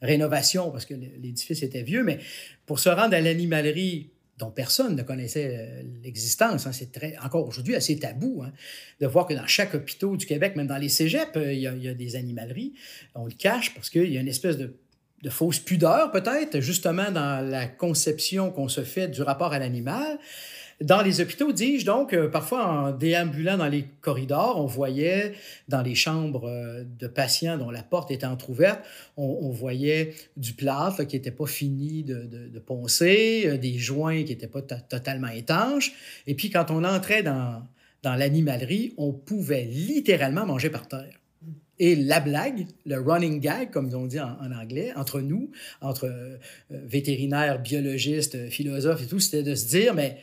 rénovation parce que l'édifice était vieux, mais pour se rendre à l'animalerie dont personne ne connaissait l'existence. Hein, c'est très, encore aujourd'hui assez tabou hein, de voir que dans chaque hôpital du Québec, même dans les cégeps, il y a des animaleries. On le cache parce qu'il y a une espèce de de fausse pudeur peut-être, justement dans la conception qu'on se fait du rapport à l'animal. Dans les hôpitaux, dis-je donc, euh, parfois en déambulant dans les corridors, on voyait dans les chambres euh, de patients dont la porte était entr'ouverte, on, voyait du plâtre qui n'était pas fini de, de, poncer, euh, des joints qui n'étaient pas totalement étanches. Et puis quand on entrait dans, dans l'animalerie, on pouvait littéralement manger par terre. Et la blague, le running gag, comme on dit en, anglais, entre nous, entre euh, vétérinaires, biologistes, philosophes et tout, c'était de se dire, mais,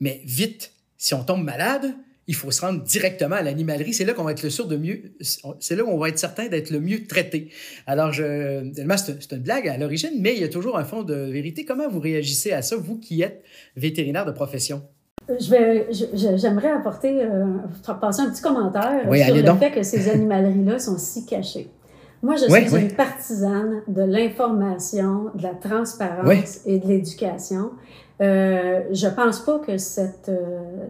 mais vite, si on tombe malade, il faut se rendre directement à l'animalerie. C'est là qu'on va être le sûr de mieux, c'est là où on va être certain d'être le mieux traité. Alors, je, c'est une blague à l'origine, mais il y a toujours un fond de vérité. Comment vous réagissez à ça, vous qui êtes vétérinaire de profession? Je vais, j'aimerais apporter, euh, passer un petit commentaire sur le fait que ces animaleries-là sont si cachées. Moi, je Oui, suis oui. une partisane de l'information, de la transparence Oui. et de l'éducation. Euh, je pense pas que cette, euh,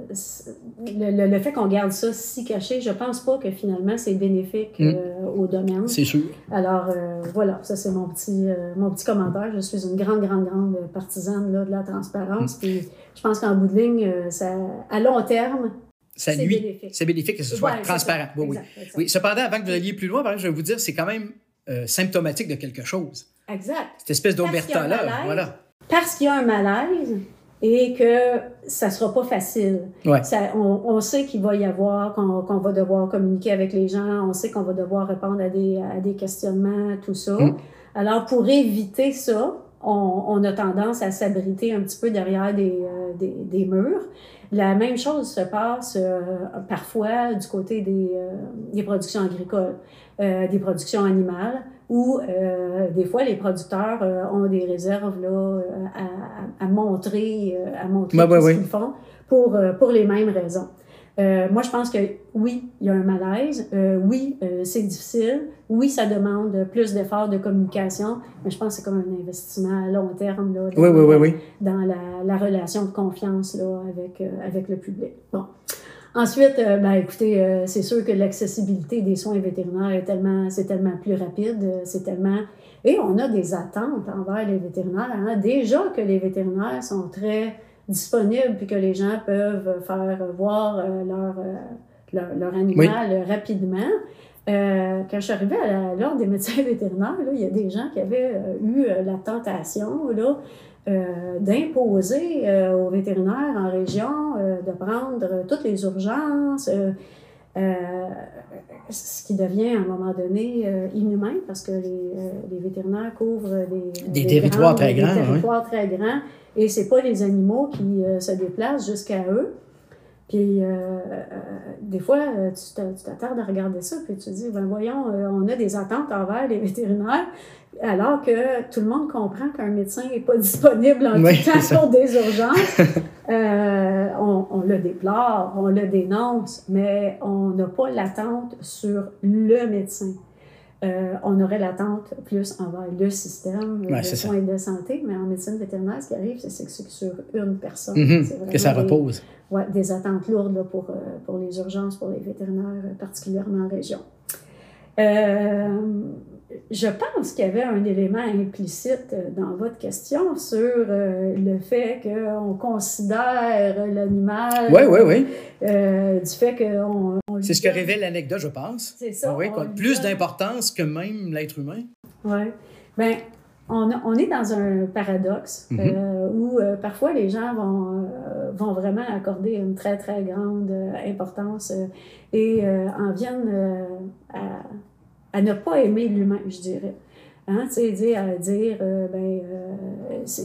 le, le- le fait qu'on garde ça si caché, je pense pas que finalement c'est bénéfique Mm. euh, au domaine. C'est sûr. Alors euh, voilà, ça c'est mon petit, euh, mon petit commentaire. Je suis une grande, grande, grande partisane là, de la transparence. Mm. Puis je pense qu'en bout de ligne, ça, à long terme, Ça c'est nuit. bénéfique. C'est bénéfique que ce soit Ouais, transparent. Oui, oui. Exact, exact. Oui, cependant, avant que vous alliez plus loin, par exemple, je vais vous dire, c'est quand même euh, symptomatique de quelque chose. Exact. Cette espèce d'omerta-là, voilà. parce qu'il y a un malaise et que ça sera pas facile. Ouais. Ça, on, on sait qu'il va y avoir, qu'on qu'on va devoir communiquer avec les gens, on sait qu'on va devoir répondre à des, à des questionnements, tout ça. Mm. Alors, pour éviter ça, on, on a tendance à s'abriter un petit peu derrière des, euh, des, des murs. La même chose se passe euh, parfois du côté des, euh, des productions agricoles, euh, des productions animales, où euh, des fois les producteurs euh, ont des réserves là, à, à- montrer, à montrer ce qu'ils font pour, pour les mêmes raisons. Euh, moi, je pense que oui, il y a un malaise. Euh, oui, euh, c'est difficile. Oui, ça demande plus d'efforts de communication, mais je pense que c'est comme un investissement à long terme là, dans, Oui, oui, oui, oui. dans la, la relation de confiance là, avec, euh, avec le public. Bon. Ensuite, euh, ben, écoutez, euh, c'est sûr que l'accessibilité des soins vétérinaires est tellement, c'est tellement plus rapide, c'est tellement... Et on a des attentes envers les vétérinaires. hein. Déjà que les vétérinaires sont très disponibles puis que les gens peuvent faire voir euh, leur, euh, leur, leur animal euh, rapidement. Euh, quand je suis arrivée à l'ordre des médecins vétérinaires, là, il y a des gens qui avaient euh, eu euh, la tentation là, euh, d'imposer euh, aux vétérinaires en région euh, de prendre euh, toutes les urgences, euh, ce qui devient à un moment donné euh, inhumain parce que les, euh, les vétérinaires couvrent des, Des territoires très des grands, oui. territoires très grands et c'est pas les animaux qui se déplacent jusqu'à eux. Puis, des fois, tu t'a- tu t'attardes à regarder ça, puis tu te dis, ben voyons, on a des attentes envers les vétérinaires, alors que tout le monde comprend qu'un médecin n'est pas disponible en Oui, tout temps pour des urgences. Euh, on, on le déplore, on le dénonce, mais on n'a pas l'attente sur le médecin. Euh, on aurait l'attente plus envers le système Ouais, de ça. soins de santé, mais en médecine vétérinaire, ce qui arrive, c'est que c'est sur une personne. Vraiment Que ça des- repose. Ouais, des attentes lourdes là, pour, euh, pour les urgences, pour les vétérinaires, particulièrement en région. Euh, je pense qu'il y avait un élément implicite euh, dans votre question sur euh, le fait qu'on considère l'animal Oui, oui, oui. euh, du fait qu'on C'est ce que révèle l'anecdote, je pense. C'est ça. Ah oui, on plus donne- d'importance que même l'être humain. Oui. Ben, on, on est dans un paradoxe Mhm. euh, où parfois les gens vont, vont vraiment accorder une très, très grande importance et en viennent à, à ne pas aimer l'humain, je dirais. Hein, tu sais, dire, à dire, euh, ben, euh, c'est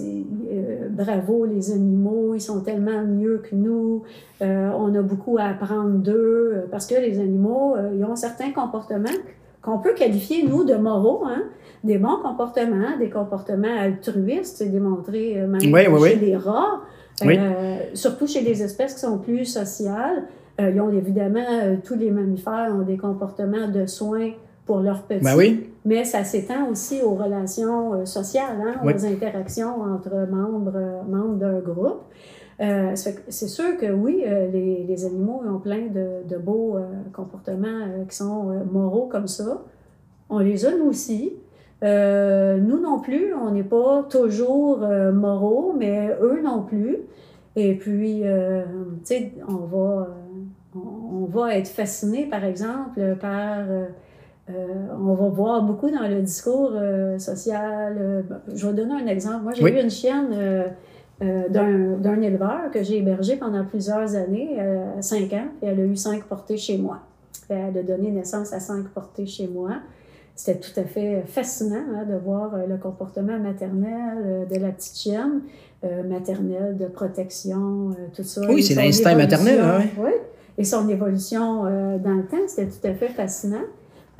euh, bravo les animaux, ils sont tellement mieux que nous, euh, on a beaucoup à apprendre d'eux, euh, parce que les animaux, euh, ils ont certains comportements qu'on peut qualifier, nous, de moraux, hein, des bons comportements, des comportements altruistes, c'est démontré euh, même Oui, oui, chez oui. les rats, euh, surtout chez des espèces qui sont plus sociales. Euh, ils ont évidemment, euh, tous les mammifères ont des comportements de soins pour leurs petits. Ben oui. Mais ça s'étend aussi aux relations euh, sociales, hein, Oui. aux interactions entre membres, euh, membres d'un groupe. Euh, c'est sûr que oui, les, les animaux ont plein de, de beaux comportements qui sont moraux comme ça. On les a nous aussi. Nous non plus, on n'est pas toujours moraux, mais eux non plus. Et puis, tu sais, on va, on, on va être fasciné, par exemple, par... euh, on va voir beaucoup dans le discours euh, social. euh, je vais donner un exemple. Moi, j'ai Oui. eu une chienne d'un éleveur que j'ai hébergé pendant plusieurs années, euh, cinq ans, et elle a eu cinq portées chez moi. Elle a donné naissance à cinq portées chez moi. C'était tout à fait fascinant hein, de voir le comportement maternel de la petite chienne, maternelle, de protection, tout ça. Oui, c'est l'instinct maternel, hein, oui. Et son évolution dans le temps, c'était tout à fait fascinant.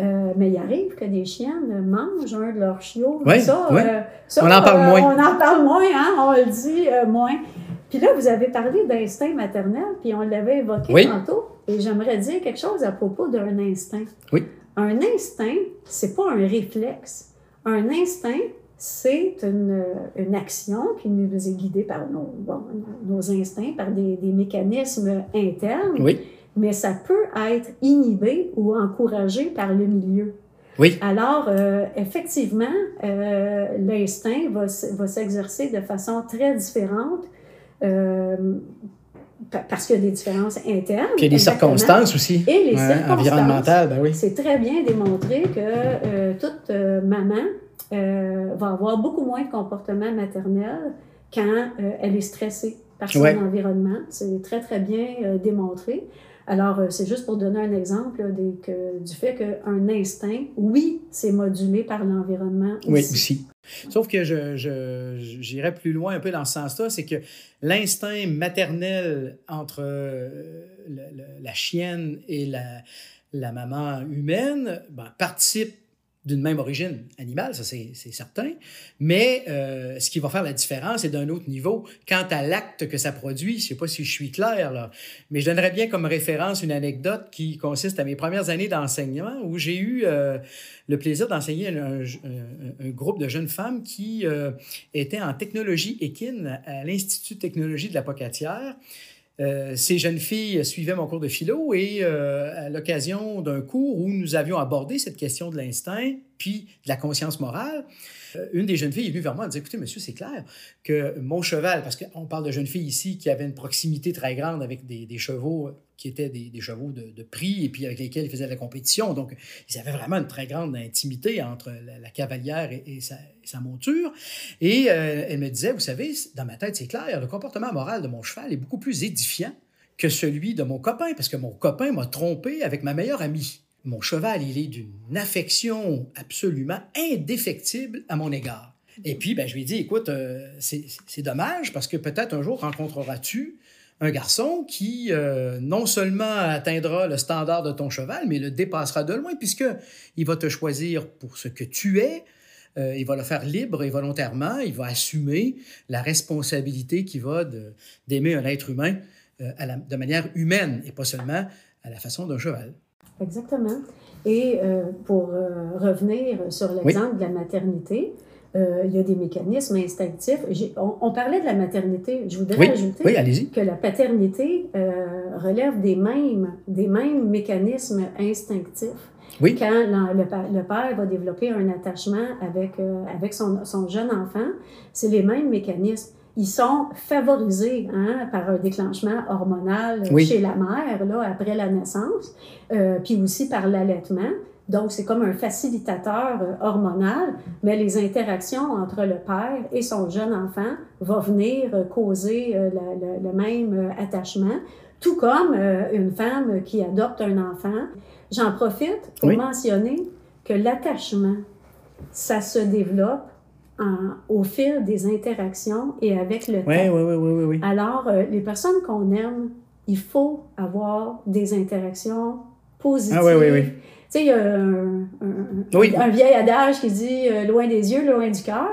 Euh, mais il arrive que des chiennes mangent un de leurs chiots. Oui, ça, oui. euh, ça, On en parle euh, moins. On en parle moins, hein? on le dit moins. Puis là, vous avez parlé d'instinct maternel, puis on l'avait évoqué Oui. tantôt. Et j'aimerais dire quelque chose à propos d'un instinct. Oui. Un instinct, c'est pas un réflexe. Un instinct, c'est une, une, action qui nous est guidée par nos, bon, nos instincts, par des, des, mécanismes internes, oui. Mais ça peut être inhibé ou encouragé par le milieu. Oui. Alors, euh, effectivement, euh, l'instinct va, va s'exercer de façon très différente. Euh, parce qu'il y a des différences internes. Puis il y a des circonstances aussi. Et les Ouais, circonstances. environnementales, ben oui. C'est très bien démontré que toute maman va avoir beaucoup moins de comportement maternel quand elle est stressée par son Ouais. environnement. C'est très, très bien démontré. Alors, euh, c'est juste pour donner un exemple là, des- que- du fait qu'un instinct, oui, c'est modulé par l'environnement aussi. Oui, aussi. Sauf que je, je, j'irais plus loin un peu dans ce sens-là, c'est que l'instinct maternel entre euh, le- le- la chienne et la, la maman humaine ben, participe d'une même origine animale, ça c'est, certain, mais euh, ce qui va faire la différence est d'un autre niveau. Quant à l'acte que ça produit, je ne sais pas si je suis clair, là, mais je donnerais bien comme référence une anecdote qui consiste à mes premières années d'enseignement où j'ai eu euh, le plaisir d'enseigner un groupe de jeunes femmes qui euh, étaient en technologie équine à l'Institut de technologie de la Pocatière. Euh, ces jeunes filles suivaient mon cours de philo et euh, à l'occasion d'un cours où nous avions abordé cette question de l'instinct puis de la conscience morale, une des jeunes filles est venue vers moi et dit Écoutez, monsieur, c'est clair que mon cheval, parce qu'on parle de jeunes filles ici qui avaient une proximité très grande avec des, chevaux qui étaient des, chevaux de, prix et puis avec lesquels ils faisaient de la compétition. Donc, ils avaient vraiment une très grande intimité entre la, cavalière et, et sa, et sa monture. Et euh, elle me disait Vous savez, dans ma tête, c'est clair, le comportement moral de mon cheval est beaucoup plus édifiant que celui de mon copain, parce que mon copain m'a trompé avec ma meilleure amie. Mon cheval, il est d'une affection absolument indéfectible à mon égard. Et puis, ben, je lui ai dit, écoute, euh, c'est dommage parce que peut-être un jour rencontreras-tu un garçon qui euh, non seulement atteindra le standard de ton cheval, mais le dépassera de loin puisque il va te choisir pour ce que tu es. Euh, il va le faire libre et volontairement. Il va assumer la responsabilité qui va d'aimer un être humain de manière humaine et pas seulement à la façon d'un cheval. Exactement. Et euh, pour euh, revenir sur l'exemple de la maternité, euh, il y a des mécanismes instinctifs. On, on parlait de la maternité. Je voudrais Oui, ajouter oui, que la paternité relève des mêmes, des mêmes mécanismes instinctifs. Oui. Quand le, père va développer un attachement avec, avec son, son jeune enfant, c'est les mêmes mécanismes. Ils sont favorisés hein, par un déclenchement hormonal Oui. chez la mère là, après la naissance, euh, puis aussi par l'allaitement. Donc, c'est comme un facilitateur euh, hormonal, mais les interactions entre le père et son jeune enfant vont venir euh, causer euh, le même attachement, tout comme une femme qui adopte un enfant. J'en profite pour Oui. mentionner que l'attachement, ça se développe en- au fil des interactions et avec le temps. oui, oui, oui, oui, oui. Alors, euh, les personnes qu'on aime, il faut avoir des interactions positives. Ah oui, oui, oui. Tu sais, il y a un, un- Oui. un vieil adage qui dit euh, loin des yeux, loin du cœur.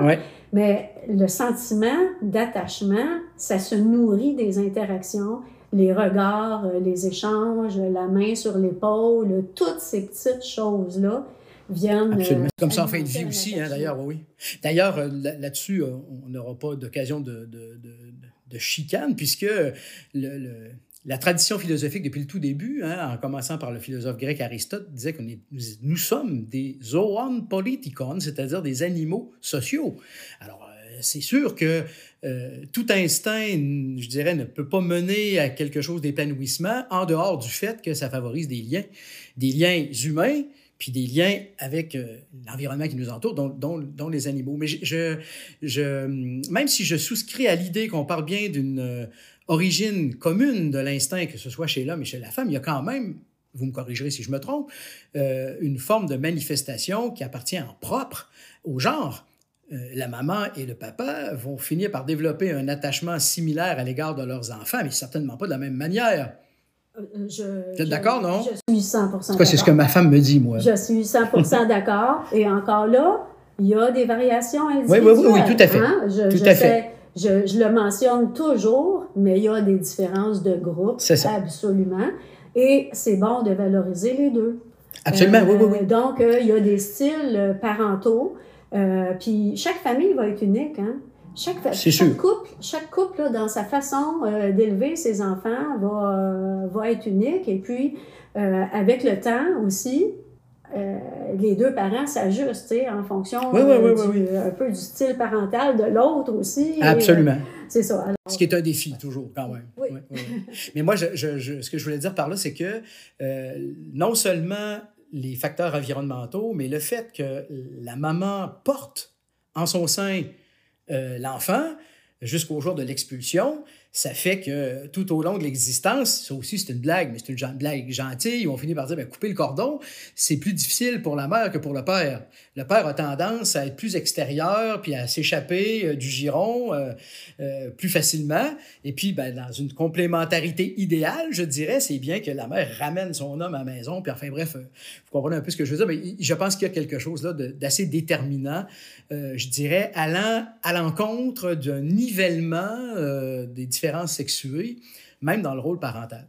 Mais le sentiment d'attachement, ça se nourrit des interactions, les regards, euh, les échanges, la main sur l'épaule, toutes ces petites choses-là viennent. Absolument. euh, Comme ça en fin de vie aussi, hein, d'ailleurs, oui. D'ailleurs, euh, là- là-dessus, euh, on n'aura pas d'occasion de, de, de, de chicane, puisque le, le- la tradition philosophique depuis le tout début, hein, en commençant par le philosophe grec Aristote, disait que nous, nous sommes des zoon politikon, c'est-à-dire des animaux sociaux. Alors, c'est sûr que euh, tout instinct, je dirais, ne peut pas mener à quelque chose d'épanouissement en dehors du fait que ça favorise des liens, des liens humains, puis des liens avec euh, l'environnement qui nous entoure, dont, les animaux. Mais je, même si je souscris à l'idée qu'on parle bien d'une euh, origine commune de l'instinct, que ce soit chez l'homme et chez la femme, il y a quand même, vous me corrigerez si je me trompe, euh, une forme de manifestation qui appartient en propre au genre. La maman et le papa vont finir par développer un attachement similaire à l'égard de leurs enfants, mais certainement pas de la même manière. Euh, je- Vous êtes d'accord, non? Je suis 100 En tout cas, c'est ce que ma femme me dit, moi. Je suis 100 d'accord. Et encore là, il y a des variations Oui, individuelles. oui, oui, oui, tout à fait. hein? Je, Tout je à sais- Je, je le mentionne toujours, mais il y a des différences de groupe. C'est ça. Absolument. Et c'est bon de valoriser les deux. Absolument, oui, oui, oui. Donc, il y a des styles parentaux. puis chaque famille va être unique. Hein? Chaque, chaque couple, chaque couple là, dans sa façon d'élever ses enfants va, va être unique. Et puis, avec le temps aussi, euh, les deux parents s'ajustent en fonction euh, un peu du style parental de l'autre aussi. Absolument. Euh, c'est ça. ce qui est un défi, toujours, quand même. Mais moi, je, je, ce que je voulais dire par là, c'est que non seulement les facteurs environnementaux, mais le fait que la maman porte en son sein l'enfant jusqu'au jour de l'expulsion, ça fait que tout au long de l'existence, ça aussi c'est une blague, mais c'est une blague gentille, on finit par dire, ben, couper le cordon, c'est plus difficile pour la mère que pour le père. Le père a tendance à être plus extérieur, puis à s'échapper euh, du giron euh, euh, plus facilement. Et puis, ben, dans une complémentarité idéale, je dirais, c'est bien que la mère ramène son homme à la maison, puis enfin bref, vous comprenez un peu ce que je veux dire, mais je pense qu'il y a quelque chose là d'assez déterminant, je dirais, allant à l'encontre d'un nivellement des sexuées, même dans le rôle parental.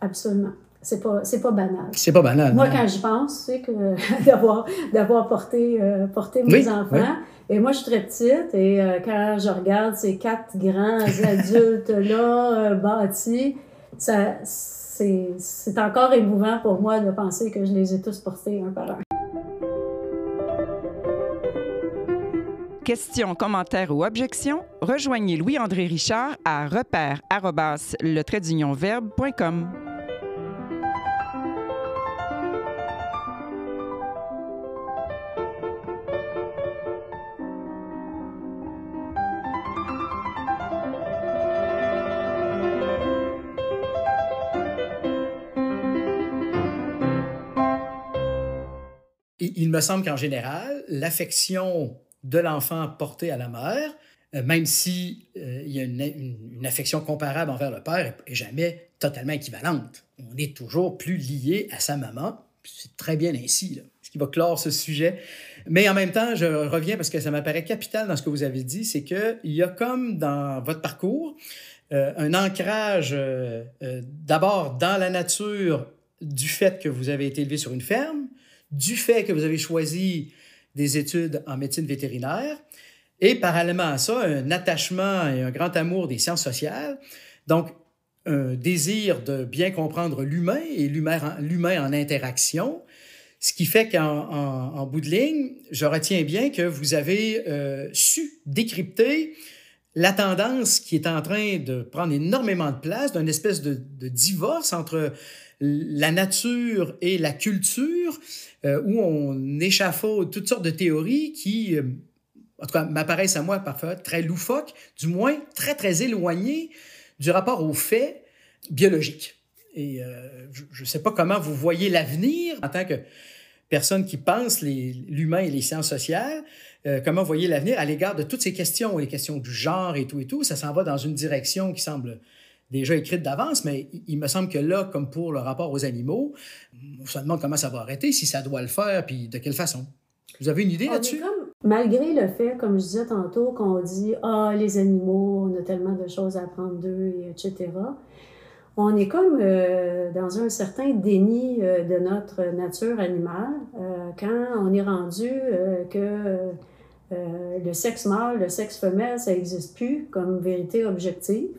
Absolument. C'est pas, c'est pas banal. C'est pas banal. Moi, quand j'y pense, c'est que d'avoir, d'avoir porté, euh, porté mes enfants. Et moi, je suis très petite et euh, quand je regarde ces quatre grands adultes-là euh, bâtis, ça, c'est, c'est encore émouvant pour moi de penser que je les ai tous portés un par un. Questions, commentaires ou objections, rejoignez Louis-André Richard à repère le verbe.com. Il me semble qu'en général, l'affection de l'enfant porté à la mère, euh, même si euh, il y a une, affection comparable envers le père, est jamais totalement équivalente. On est toujours plus lié à sa maman. C'est très bien ainsi, ce qui va clore ce sujet. Mais en même temps, je reviens parce que ça m'apparaît capital dans ce que vous avez dit, c'est qu'il y a comme dans votre parcours euh, un ancrage d'abord dans la nature du fait que vous avez été élevé sur une ferme, du fait que vous avez choisi des études en médecine vétérinaire et parallèlement à ça, un attachement et un grand amour des sciences sociales. Donc, un désir de bien comprendre l'humain et l'humain en interaction, ce qui fait qu'en bout de ligne, je retiens bien que vous avez euh, su décrypter la tendance qui est en train de prendre énormément de place, d'une espèce de, divorce entre la nature et la culture, euh, où on échafaude toutes sortes de théories qui, euh, en tout cas, m'apparaissent à moi parfois très loufoques, du moins très, très éloignées du rapport aux faits biologiques. Et euh, je ne sais pas comment vous voyez l'avenir en tant que personne qui pense l'humain et les sciences sociales, comment vous voyez l'avenir à l'égard de toutes ces questions, les questions du genre et tout et tout. Ça s'en va dans une direction qui semble déjà écrite d'avance, mais il me semble que là, comme pour le rapport aux animaux, on se demande comment ça va arrêter, si ça doit le faire, puis de quelle façon. Vous avez une idée là-dessus? malgré le fait, comme je disais tantôt, qu'on dit Ah, les animaux, on a tellement de choses à apprendre d'eux, etc. On est comme euh, dans un certain déni euh, de notre nature animale euh, quand on est rendu que le sexe mâle, le sexe femelle, ça n'existe plus comme vérité objective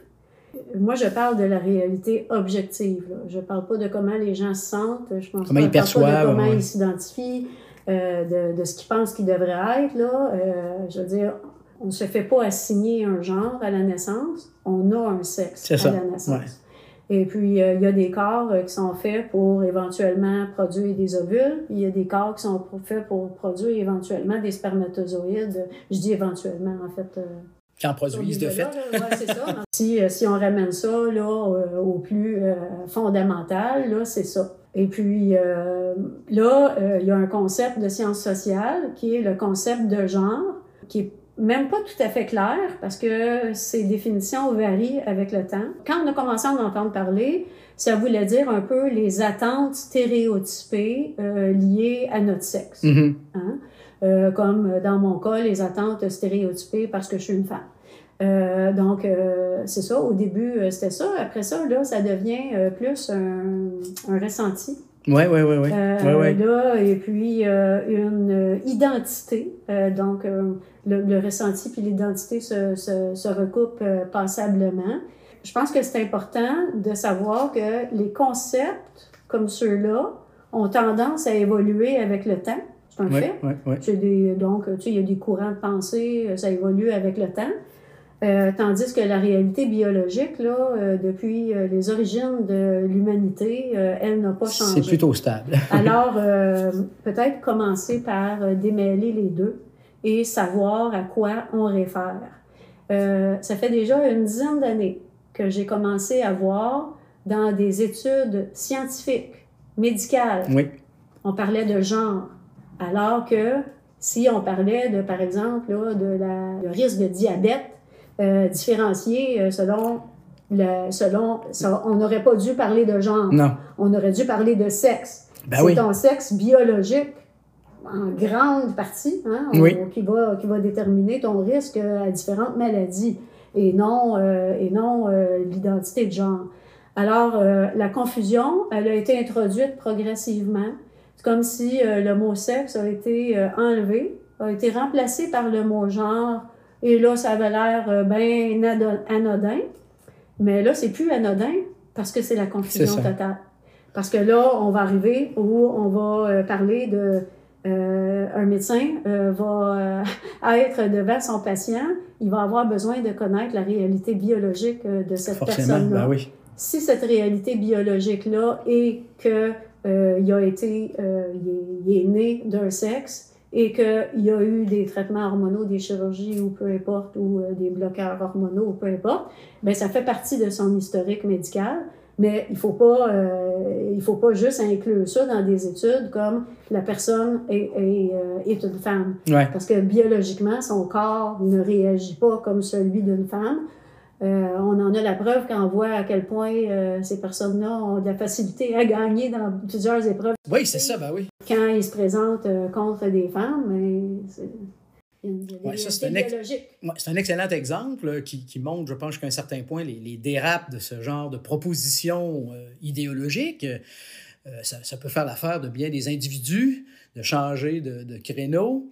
moi, je parle de la réalité objective. Je ne parle pas de comment les gens se sentent. Je pense comment pas, ils perçoivent. de comment ils s'identifient, euh, de, de, ce qu'ils pensent qu'ils devraient être. Là. Euh, je veux dire, on ne se fait pas assigner un genre à la naissance. On a un sexe à la naissance. Et puis, euh, il y a des corps qui sont faits pour éventuellement produire des ovules. Il y a des corps qui sont faits pour produire éventuellement des spermatozoïdes. Je dis éventuellement, en fait qui en produisent de fait. c'est ça. si, euh, si on ramène ça là, euh, au plus euh, fondamental, là, c'est ça. Et puis là, il y a un concept de sciences sociales qui est le concept de genre, qui est même pas tout à fait clair parce que ces définitions varient avec le temps. Quand on a commencé à en entendre parler, ça voulait dire un peu les attentes stéréotypées liées à notre sexe. Mm-hmm. Hein? Euh, comme dans mon cas, les attentes stéréotypées parce que je suis une femme. Euh, donc, euh, c'est ça. Au début, c'était ça. Après ça, là, ça devient plus un, un ressenti. Oui, oui, oui. oui. Euh, là, et puis euh, une identité. Euh, donc, le, ressenti puis l'identité se, se, se, recoupent passablement. Je pense que c'est important de savoir que les concepts comme ceux-là ont tendance à évoluer avec le temps. C'est un fait. Oui, oui. Des, donc, tu sais, il y a des courants de pensée, ça évolue avec le temps. Euh, tandis que la réalité biologique, là, euh, depuis euh, les origines de l'humanité, elle n'a pas changé. C'est plutôt stable. Alors, peut-être commencer par démêler les deux et savoir à quoi on réfère. ça fait déjà une dizaine d'années que j'ai commencé à voir dans des études scientifiques, médicales, oui. on parlait de genre, alors que si on parlait de, par exemple, là, de la, le risque de diabète, euh, différencier euh, selon le, selon on n'aurait pas dû parler de genre. Non. On aurait dû parler de sexe. Ben c'est ton sexe biologique en grande partie hein, qui, va, qui va déterminer ton risque à différentes maladies et non, euh, et non l'identité de genre. Alors, la confusion, elle a été introduite progressivement. C'est comme si le mot sexe a été enlevé, a été remplacé par le mot genre et là, ça avait l'air euh, bien anodin. Mais là, c'est plus anodin parce que c'est la confusion totale. Parce que là, on va arriver où on va euh, parler de euh, un médecin va être devant son patient, il va avoir besoin de connaître la réalité biologique de cette personne-là. Ben oui. Si cette réalité biologique-là est que il a été, il est né d'un sexe, et qu'il y a eu des traitements hormonaux, des chirurgies ou peu importe, ou euh, des bloqueurs hormonaux ou peu importe, bien, ça fait partie de son historique médical. Mais il faut pas, euh, il faut pas juste inclure ça dans des études comme la personne est, est, euh, est une femme. Parce que biologiquement, son corps ne réagit pas comme celui d'une femme. Euh, on en a la preuve quand on voit à quel point euh, ces personnes-là ont de la facilité à gagner dans plusieurs épreuves. Oui, c'est ça, ben oui. Quand ils se présentent euh, contre des femmes, mais c'est. Ouais, c'est un, un, excellent exemple qui, qui, montre, je pense, jusqu'à un certain point, les, les, dérapes de ce genre de propositions idéologiques. Ça, ça, peut faire l'affaire de bien des individus de changer de, de créneau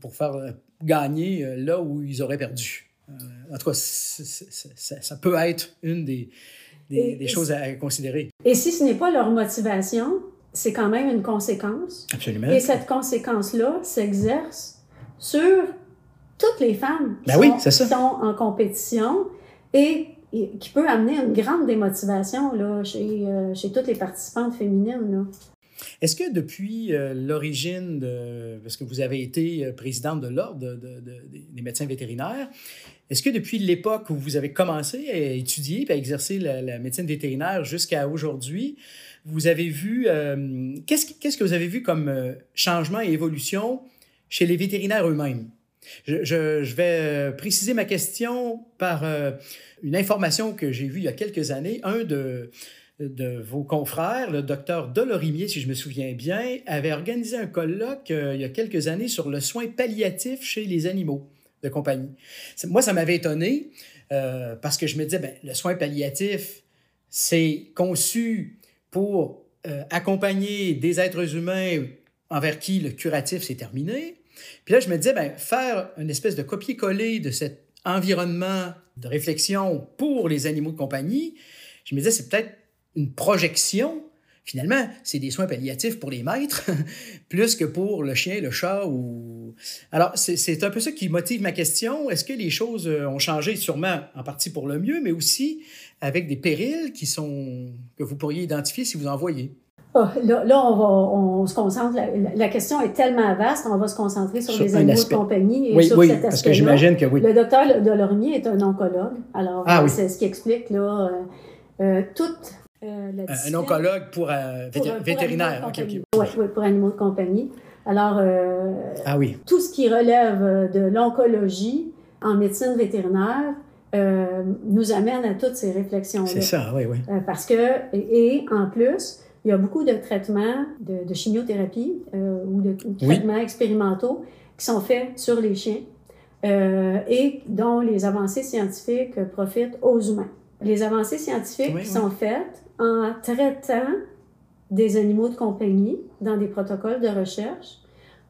pour faire gagner là où ils auraient perdu. Euh, en tout cas, ça peut être une des, des, choses à considérer. Et si ce n'est pas leur motivation, c'est quand même une conséquence. Absolument. Et cette conséquence-là s'exerce sur toutes les femmes ben qui, sont, en compétition et, qui peut amener une grande démotivation là, chez, euh, chez toutes les participantes féminines. Là. Est-ce que depuis euh, l'origine de. Parce que vous avez été présidente de l'Ordre des médecins vétérinaires, est-ce que depuis l'époque où vous avez commencé à étudier et à exercer la, médecine vétérinaire jusqu'à aujourd'hui, vous avez vu, euh, qu'est-ce, que vous avez vu comme euh, changement et évolution chez les vétérinaires eux-mêmes? Je, vais euh, préciser ma question par une information que j'ai vue il y a quelques années. Un de, de vos confrères, le docteur Delorimier, si je me souviens bien, avait organisé un colloque il y a quelques années sur le soin palliatif chez les animaux de compagnie. Moi, ça m'avait étonné euh, parce que je me disais, ben, le soin palliatif, c'est conçu pour euh, accompagner des êtres humains envers qui le curatif s'est terminé. Puis là, je me disais, ben, faire une espèce de copier-coller de cet environnement de réflexion pour les animaux de compagnie, je me disais, c'est peut-être une projection finalement, c'est des soins palliatifs pour les maîtres, plus que pour le chien, le chat ou... Alors, c'est un peu ça qui motive ma question. Est-ce que les choses euh, ont changé, sûrement en partie pour le mieux, mais aussi avec des périls qui sont... que vous pourriez identifier si vous en voyez? Ah, là, là, on, va, on se concentre. La, question est tellement vaste, on va se concentrer sur, les animaux de compagnie et oui, sur oui, cet parce que j'imagine que oui. Le docteur Delormier est un oncologue. Alors, ah c'est ce qui explique là, euh, euh toute euh, un oncologue pour, euh, vétérinaire. Oui, ouais, pour animaux de compagnie. Alors, euh, ah oui. tout ce qui relève de l'oncologie en médecine vétérinaire nous amène à toutes ces réflexions-là. C'est ça, oui, oui. parce que, et, en plus, il y a beaucoup de traitements de, chimiothérapie ou de, traitements expérimentaux qui sont faits sur les chiens et dont les avancées scientifiques profitent aux humains. Les avancées scientifiques sont faites en traitant des animaux de compagnie dans des protocoles de recherche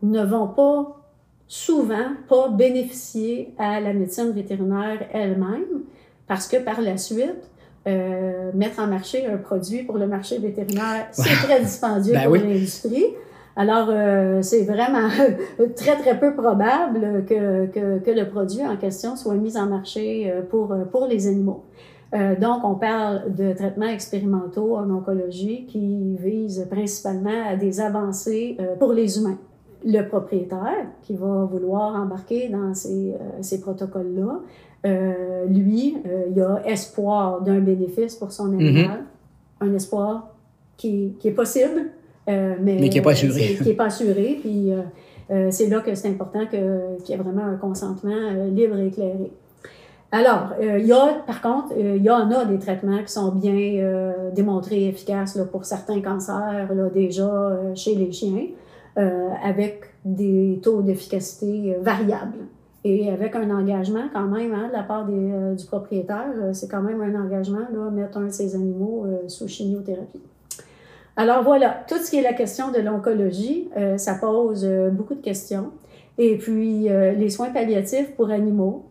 ne vont pas souvent pas bénéficier à la médecine vétérinaire elle-même parce que par la suite, euh, mettre en marché un produit pour le marché vétérinaire, c'est très dispendieux Ben pour oui. l'industrie. Alors, euh, c'est vraiment très, très peu probable que, que, que, le produit en question soit mis en marché euh, pour, pour les animaux. Euh, donc, on parle de traitements expérimentaux en oncologie qui visent principalement à des avancées euh, pour les humains. Le propriétaire qui va vouloir embarquer dans ces, euh, ces protocoles-là, lui, il a espoir d'un bénéfice pour son animal, un espoir qui, qui est possible, mais, Mais qui est pas assuré. Qui n'est pas assuré. Puis c'est là que c'est important qu'il y ait vraiment un consentement libre et éclairé. Alors, euh, y a, par contre, euh, il y en a des traitements qui sont bien euh, démontrés efficaces là, pour certains cancers, là, déjà chez les chiens, avec des taux d'efficacité variables et avec un engagement quand même hein, de la part des, du propriétaire. c'est quand même un engagement, là, mettre un de ces animaux sous chimiothérapie. Alors voilà, tout ce qui est la question de l'oncologie, ça pose beaucoup de questions. Et puis, les soins palliatifs pour animaux,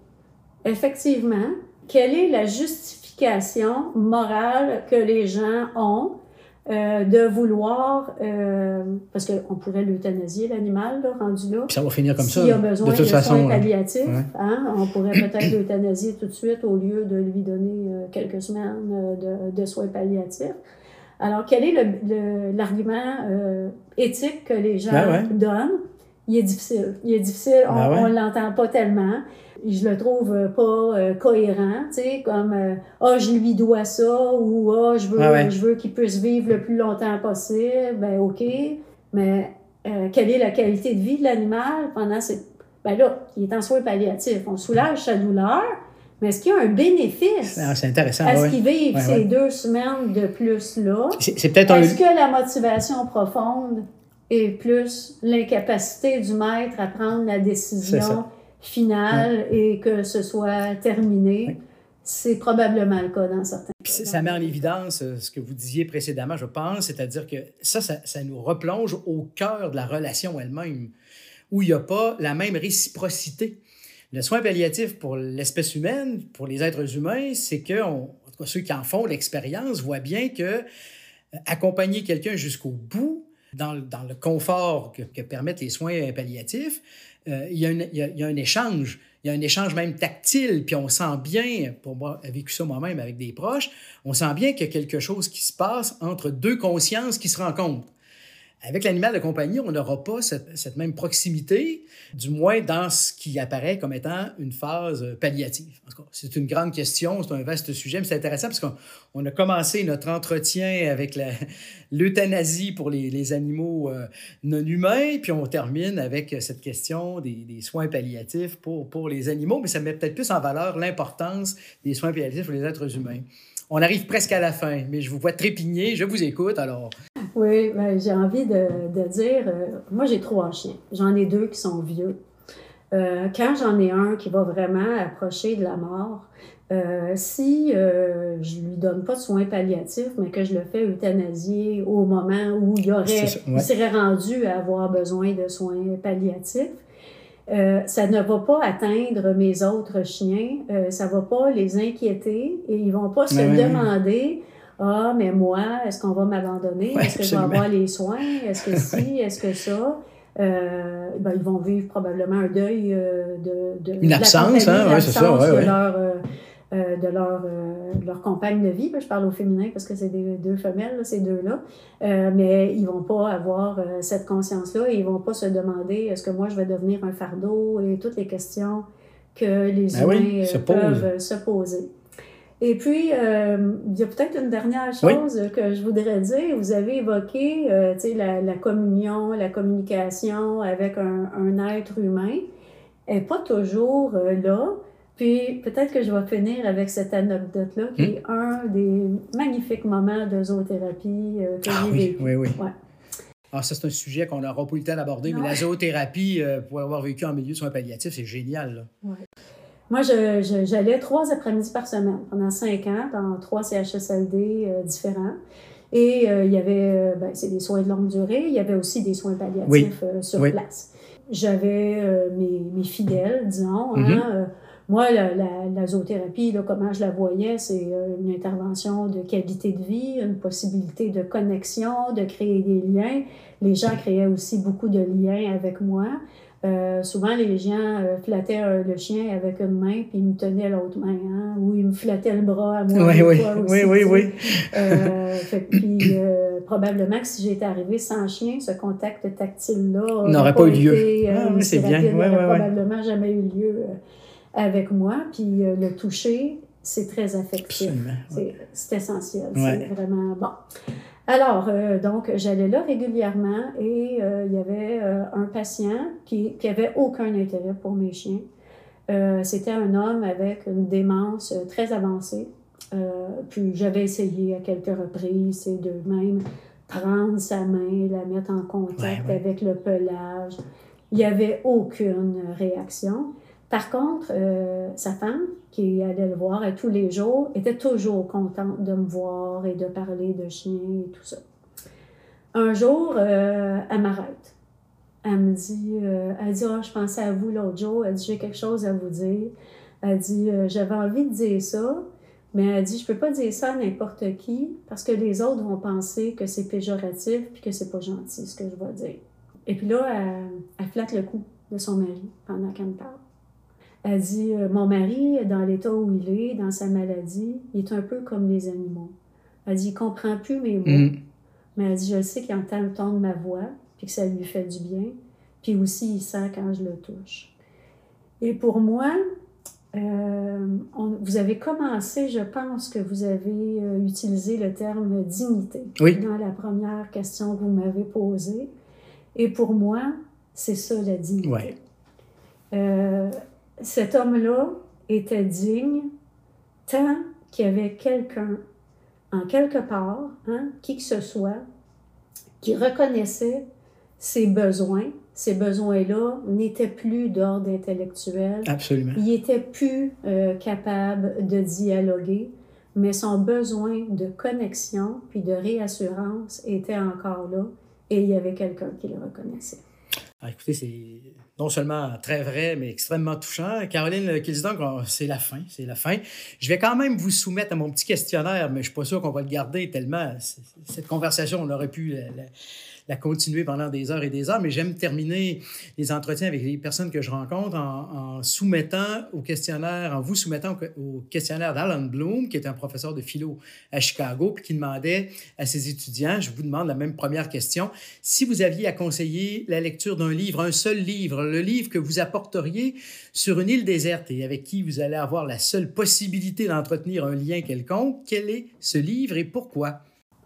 effectivement, quelle est la justification morale que les gens ont euh, de vouloir, euh, parce qu'on pourrait l'euthanasier l'animal, là, rendu là, Puis ça va finir comme ça. s'il a besoin de toute soins façon. palliatifs, Ouais. hein, on pourrait peut-être l'euthanasier tout de suite au lieu de lui donner euh, quelques semaines de, de soins palliatifs. Alors, quel est l'argument éthique que les gens Ben ouais. donnent? Il est difficile. Il est difficile, on Ben ouais. ne l'entend pas tellement. Je le trouve euh, pas euh, cohérent, tu sais, comme euh, ah je lui dois ça ou ah je veux Ah ouais. je veux qu'il puisse vivre le plus longtemps possible. Ben ok, mais euh, quelle est la qualité de vie de l'animal pendant ces ben là, il est en soins palliatifs, on soulage sa douleur, mais est-ce qu'il y a un bénéfice? Ah, C'est intéressant. à ce ouais. qu'il vive Ouais, ces deux semaines de plus là? C'est c'est peut-être un. Est-ce que la motivation profonde est plus l'incapacité du maître à prendre la décision finale et que ce soit terminé? C'est probablement le cas dans certains Puis ça- ça met en évidence euh, ce que vous disiez précédemment, je pense, c'est-à-dire que ça, ça, ça nous replonge au cœur de la relation elle-même, où il n'y a pas la même réciprocité. Le soin palliatif pour l'espèce humaine, pour les êtres humains, c'est que, on- en tout cas ceux qui en font l'expérience voient bien que euh, accompagner quelqu'un jusqu'au bout, dans, le- dans le confort que, que permettent les soins palliatifs, euh, il, y a un, échange. Il y a un échange même tactile, puis on sent bien, pour moi, j'ai vécu ça moi-même avec des proches, on sent bien qu'il y a quelque chose qui se passe entre deux consciences qui se rencontrent. Avec l'animal de compagnie, on n'aura pas cette, même proximité, du moins dans ce qui apparaît comme étant une phase palliative. Tout cas, c'est une grande question, c'est un vaste sujet, mais c'est intéressant parce qu'on on a commencé notre entretien avec l'euthanasie pour les, animaux euh, non humains, puis on termine avec cette question des, soins palliatifs pour les animaux, mais ça met peut-être plus en valeur l'importance des soins palliatifs pour les êtres humains. On arrive presque à la fin, mais je vous vois trépigner, je vous écoute, alors Oui, ben, j'ai envie de, de dire, euh, moi j'ai trois chiens. J'en ai deux qui sont vieux. Euh, quand j'en ai un qui va vraiment approcher de la mort, euh, si euh, je lui donne pas de soins palliatifs, mais que je le fais euthanasier au moment où il, aurait, C'est ça, ouais. il serait rendu à avoir besoin de soins palliatifs, euh, ça ne va pas atteindre mes autres chiens, ça va pas les inquiéter et ils vont pas se Ouais, ouais, ouais. Ah, mais moi, est-ce qu'on va m'abandonner? Ouais, est-ce que je vais absolument. avoir les soins? Est-ce que si? Est-ce que ça? Euh, ben, ils vont vivre probablement un deuil euh, de, de Une de la absence, compagnie, hein? Ouais, c'est ça, ouais, de leur euh, euh, de leur, euh, de leur compagne de vie. Je parle au féminin parce que c'est des deux femelles, là, ces deux-là. Euh, mais ils vont pas avoir cette conscience-là et ils vont pas se demander est-ce que moi je vais devenir un fardeau et toutes les questions que les Ben humains oui, se peuvent euh, se poser. Et puis, euh, il y a peut-être une dernière Oui. chose que je voudrais dire. Vous avez évoqué euh, la, la communion, la communication avec un, un être humain. Elle n'est pas toujours euh, là. Puis peut-être que je vais finir avec cette anecdote-là, qui Hmm. est un des magnifiques moments de zoothérapie euh, que Ah j'ai oui, vécu. oui, oui. Ouais. Ah, ça, c'est un sujet qu'on n'aura pas eu le temps d'aborder, mais Ouais. la zoothérapie, pour avoir vécu en milieu de soins palliatifs, c'est génial. là. Moi, je- je- j'allais trois après-midi par semaine pendant cinq ans dans trois CHSLD euh, différents. Et il y avait, ben, c'est des soins de longue durée, il y avait aussi des soins palliatifs sur place. J'avais mes, mes, fidèles, disons, hein, mm-hmm. Moi, la, la, zoothérapie, là, comment je la voyais, c'est euh, une intervention de qualité de vie, une possibilité de connexion, de créer des liens. Les gens créaient aussi beaucoup de liens avec moi. Euh, souvent, les gens euh, flattaient le chien avec une main, puis ils me tenaient l'autre main, hein, ou ils me flattaient le bras à moi. Oui, oui, oui, oui, oui. puis, probablement que si j'étais arrivée sans chien, ce contact tactile-là n'aurait pas, eu lieu. Ah, c'est bien. probablement jamais eu lieu avec moi. Puis euh, le toucher, c'est très affectif. C'est essentiel. C'est vraiment bon. Alors, euh, donc, j'allais là régulièrement et euh, il y avait un patient qui, qui avait aucun intérêt pour mes chiens. C'était un homme avec une démence très avancée. puis j'avais essayé à quelques reprises de même prendre sa main, la mettre en contact avec le pelage. Il n'y avait aucune réaction. Par contre, euh, sa femme, qui allait le voir tous les jours, était toujours contente de me voir et de parler de chien et tout ça. Un jour, euh, elle m'arrête. Elle me dit, euh, elle dit, oh, je pensais à vous l'autre jour. Elle dit, j'ai quelque chose à vous dire. Elle dit, j'avais envie de dire ça, mais elle dit, je peux pas dire ça à n'importe qui parce que les autres vont penser que c'est péjoratif puis que c'est pas gentil ce que je vais dire. Et puis là, elle, elle flatte le cou de son mari pendant qu'elle me parle. Elle dit euh, Mon mari, dans l'état où il est, dans sa maladie, il est un peu comme les animaux. Elle dit Il comprend plus mes mots. Mm. Mais elle dit Je sais qu'il entend le ton de ma voix, puis que ça lui fait du bien. Puis aussi, il sent quand je le touche. Et pour moi, euh, vous avez commencé, je pense que vous avez euh, utilisé le terme dignité dans la première question que vous m'avez posée. Et pour moi, c'est ça la dignité cet homme-là était digne tant qu'il y avait quelqu'un, en quelque part, hein, qui que ce soit, qui reconnaissait ses besoins. Ces besoins-là n'étaient plus d'ordre intellectuel. Absolument. Il était plus euh, capable de dialoguer, mais son besoin de connexion puis de réassurance était encore là et il y avait quelqu'un qui le reconnaissait. Ah, écoutez, c'est non seulement très vrai, mais extrêmement touchant. Caroline Kilsdon, c'est la fin, c'est la fin. Je vais quand même vous soumettre à mon petit questionnaire, mais je ne suis pas sûr qu'on va le garder tellement. Cette conversation, on aurait pu la continuer pendant des heures et des heures, mais j'aime terminer les entretiens avec les personnes que je rencontre en, soumettant au questionnaire, en vous soumettant au, questionnaire d'Alan Bloom, qui est un professeur de philo à Chicago, puis qui demandait à ses étudiants, je vous demande la même première question, si vous aviez à conseiller la lecture d'un livre, un seul livre, le livre que vous apporteriez sur une île déserte et avec qui vous allez avoir la seule possibilité d'entretenir un lien quelconque, quel est ce livre et pourquoi?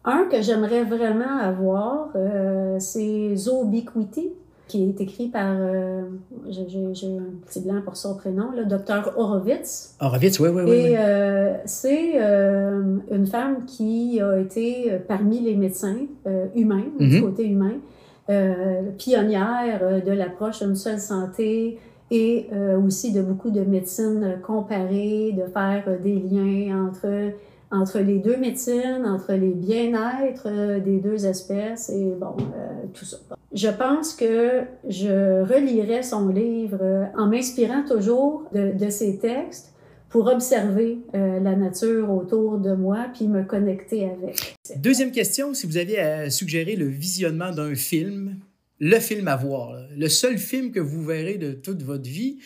Un que j'aimerais vraiment avoir, euh, c'est Zobiquity, qui est écrit par, euh, j'ai un petit blanc pour son prénom, le docteur Horowitz. Horowitz, oui, oui, oui. Et euh, c'est une femme qui a été parmi les médecins humains, du mhm. côté humain, pionnière de l'approche d'une seule santé et aussi de beaucoup de médecine comparée, de faire des liens entre entre les deux médecines, entre les bien-être euh, des deux espèces et bon, euh, tout ça. Je pense que je relirai son livre euh, en m'inspirant toujours de, ses textes pour observer la nature autour de moi puis me connecter avec. Deuxième question, si vous aviez à suggérer le visionnement d'un film, le film à voir, le seul film que vous verrez de toute votre vie,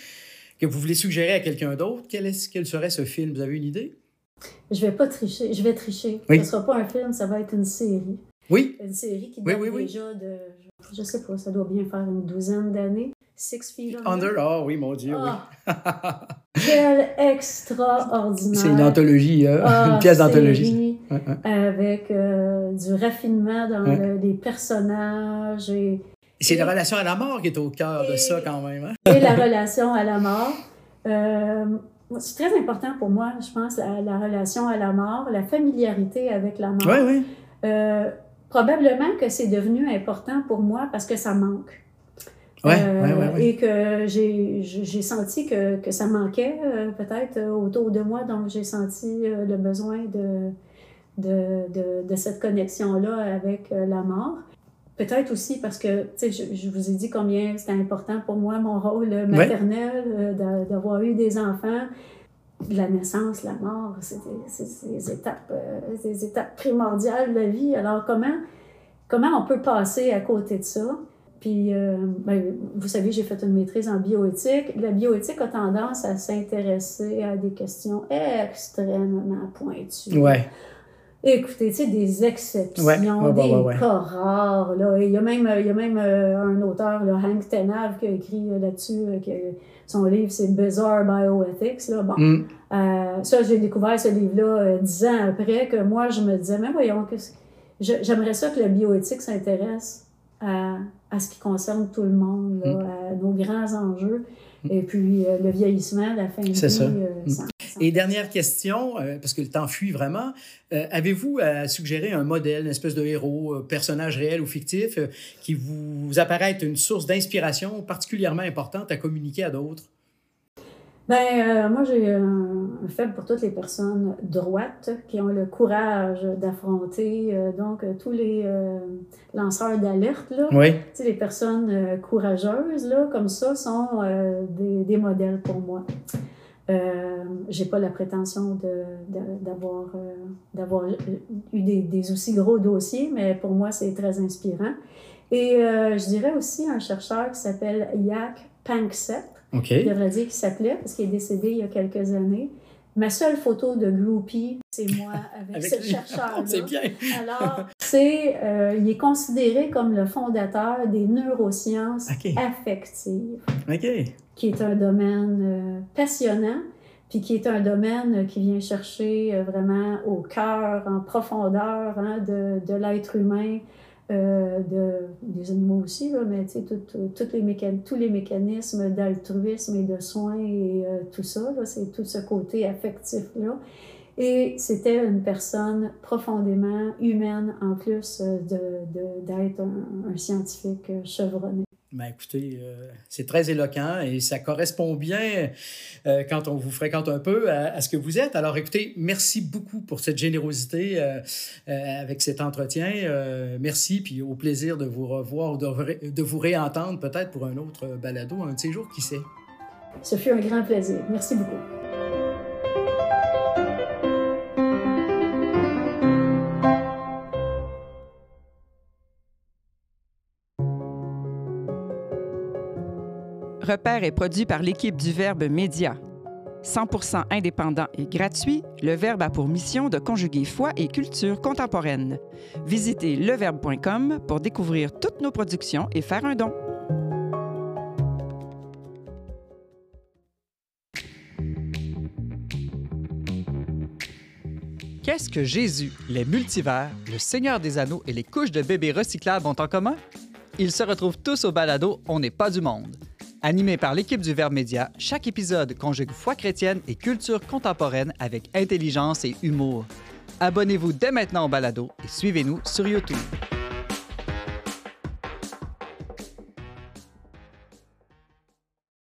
que vous voulez suggérer à quelqu'un d'autre, quel serait ce film? Vous avez une idée? Je vais pas tricher. Je vais tricher. Ce ne sera pas un film, ça va être une série. Oui. Une série qui date déjà de, je sais pas, ça doit bien faire une douzaine d'années. Six Feet Under. Under, oh oui, mon Dieu, oui. Ah. Quel extraordinaire. C'est une anthologie, hein? une pièce d'anthologie. Avec euh, du raffinement dans les personnages. Et, c'est la relation à la mort qui est au cœur de ça, quand même. Hein? et la relation à la mort. Euh, c'est très important pour moi, je pense, la, relation à la mort, la familiarité avec la mort. Oui, oui. Euh, probablement que c'est devenu important pour moi parce que ça manque. Ouais, euh, Et que j'ai senti que, que, ça manquait euh, peut-être autour de moi, donc j'ai senti le besoin de, de, de, de cette connexion-là avec euh, la mort. Peut-être aussi parce que, tu sais, je, je, vous ai dit combien c'était important pour moi, mon rôle maternel, ouais. d'avoir eu des enfants. La naissance, la mort, c'est des, des, étapes, des étapes primordiales de la vie. Alors, comment, comment on peut passer à côté de ça? Puis, euh, ben, vous savez, j'ai fait une maîtrise en bioéthique. La bioéthique a tendance à s'intéresser à des questions extrêmement pointues. Ouais. Écoutez, tu sais, des exceptions, ouais, ouais, des cas rares. Là. Il y a même, il y a même euh, un auteur, là, Hank Tenav, qui a écrit euh, là-dessus, euh, que son livre, c'est Bizarre Bioethics. Là. Bon, Mm. euh, ça, j'ai découvert ce livre-là dix ans après, que moi, je me disais, mais voyons, j'aimerais ça que la bioéthique s'intéresse à, à ce qui concerne tout le monde, là, à nos grands enjeux. Et puis, euh, le vieillissement, la fin de vie. C'est ça. euh, Mm. Et dernière question, euh, parce que le temps fuit vraiment, euh, avez-vous à suggérer un modèle, une espèce de héros, euh, personnage réel ou fictif, euh, qui vous apparaît être une source d'inspiration particulièrement importante à communiquer à d'autres? Ben, euh, moi, j'ai un, un faible pour toutes les personnes droites qui ont le courage d'affronter euh, donc tous les euh, lanceurs d'alerte. Là. Oui. Tu sais, les personnes euh, courageuses, là, comme ça, sont euh, des, des modèles pour moi. Euh, j'ai pas la prétention de, de- d'avoir, euh, d'avoir eu des, des aussi gros dossiers, mais pour moi, c'est très inspirant. Et euh, je dirais aussi un chercheur qui s'appelle Yak Panksepp, OK. je devrais dire qu'il s'appelait, parce qu'il est décédé il y a quelques années. Ma seule photo de groupie, c'est moi avec, Avec ce lui. chercheur-là. C'est bien. Alors, c'est, euh, il est considéré comme le fondateur des neurosciences affectives, qui est un domaine euh, passionnant, puis qui est un domaine qui vient chercher euh, vraiment au cœur, en profondeur hein, de, de l'être humain, euh, de, des animaux aussi, là, mais tu sais, tout- tout- les mécan- tous les mécanismes d'altruisme et de soins et euh, tout ça, c'est tout ce côté affectif-là. Et c'était une personne profondément humaine, en plus euh, de, de- d'être un, un scientifique euh, chevronné. Ben, écoutez, euh, c'est très éloquent et ça correspond bien euh, quand on vous fréquente un peu à, ce que vous êtes. Alors, écoutez, merci beaucoup pour cette générosité euh, avec cet entretien. Merci, puis au plaisir de vous revoir ou de, de vous réentendre peut-être pour un autre balado, un de ces jours, qui sait. Ce fut un grand plaisir. Merci beaucoup. Repère est produit par l'équipe du Verbe Média. 100% indépendant et gratuit, le Verbe a pour mission de conjuguer foi et culture contemporaine. Visitez leverbe.com pour découvrir toutes nos productions et faire un don. Qu'est-ce que Jésus, les multivers, le Seigneur des Anneaux et les couches de bébés recyclables ont en commun? Ils se retrouvent tous au balado On n'est pas du monde. Animé par l'équipe du Verbe Média, chaque épisode conjugue foi chrétienne et culture contemporaine avec intelligence et humour. Abonnez-vous dès maintenant au balado et suivez-nous sur YouTube.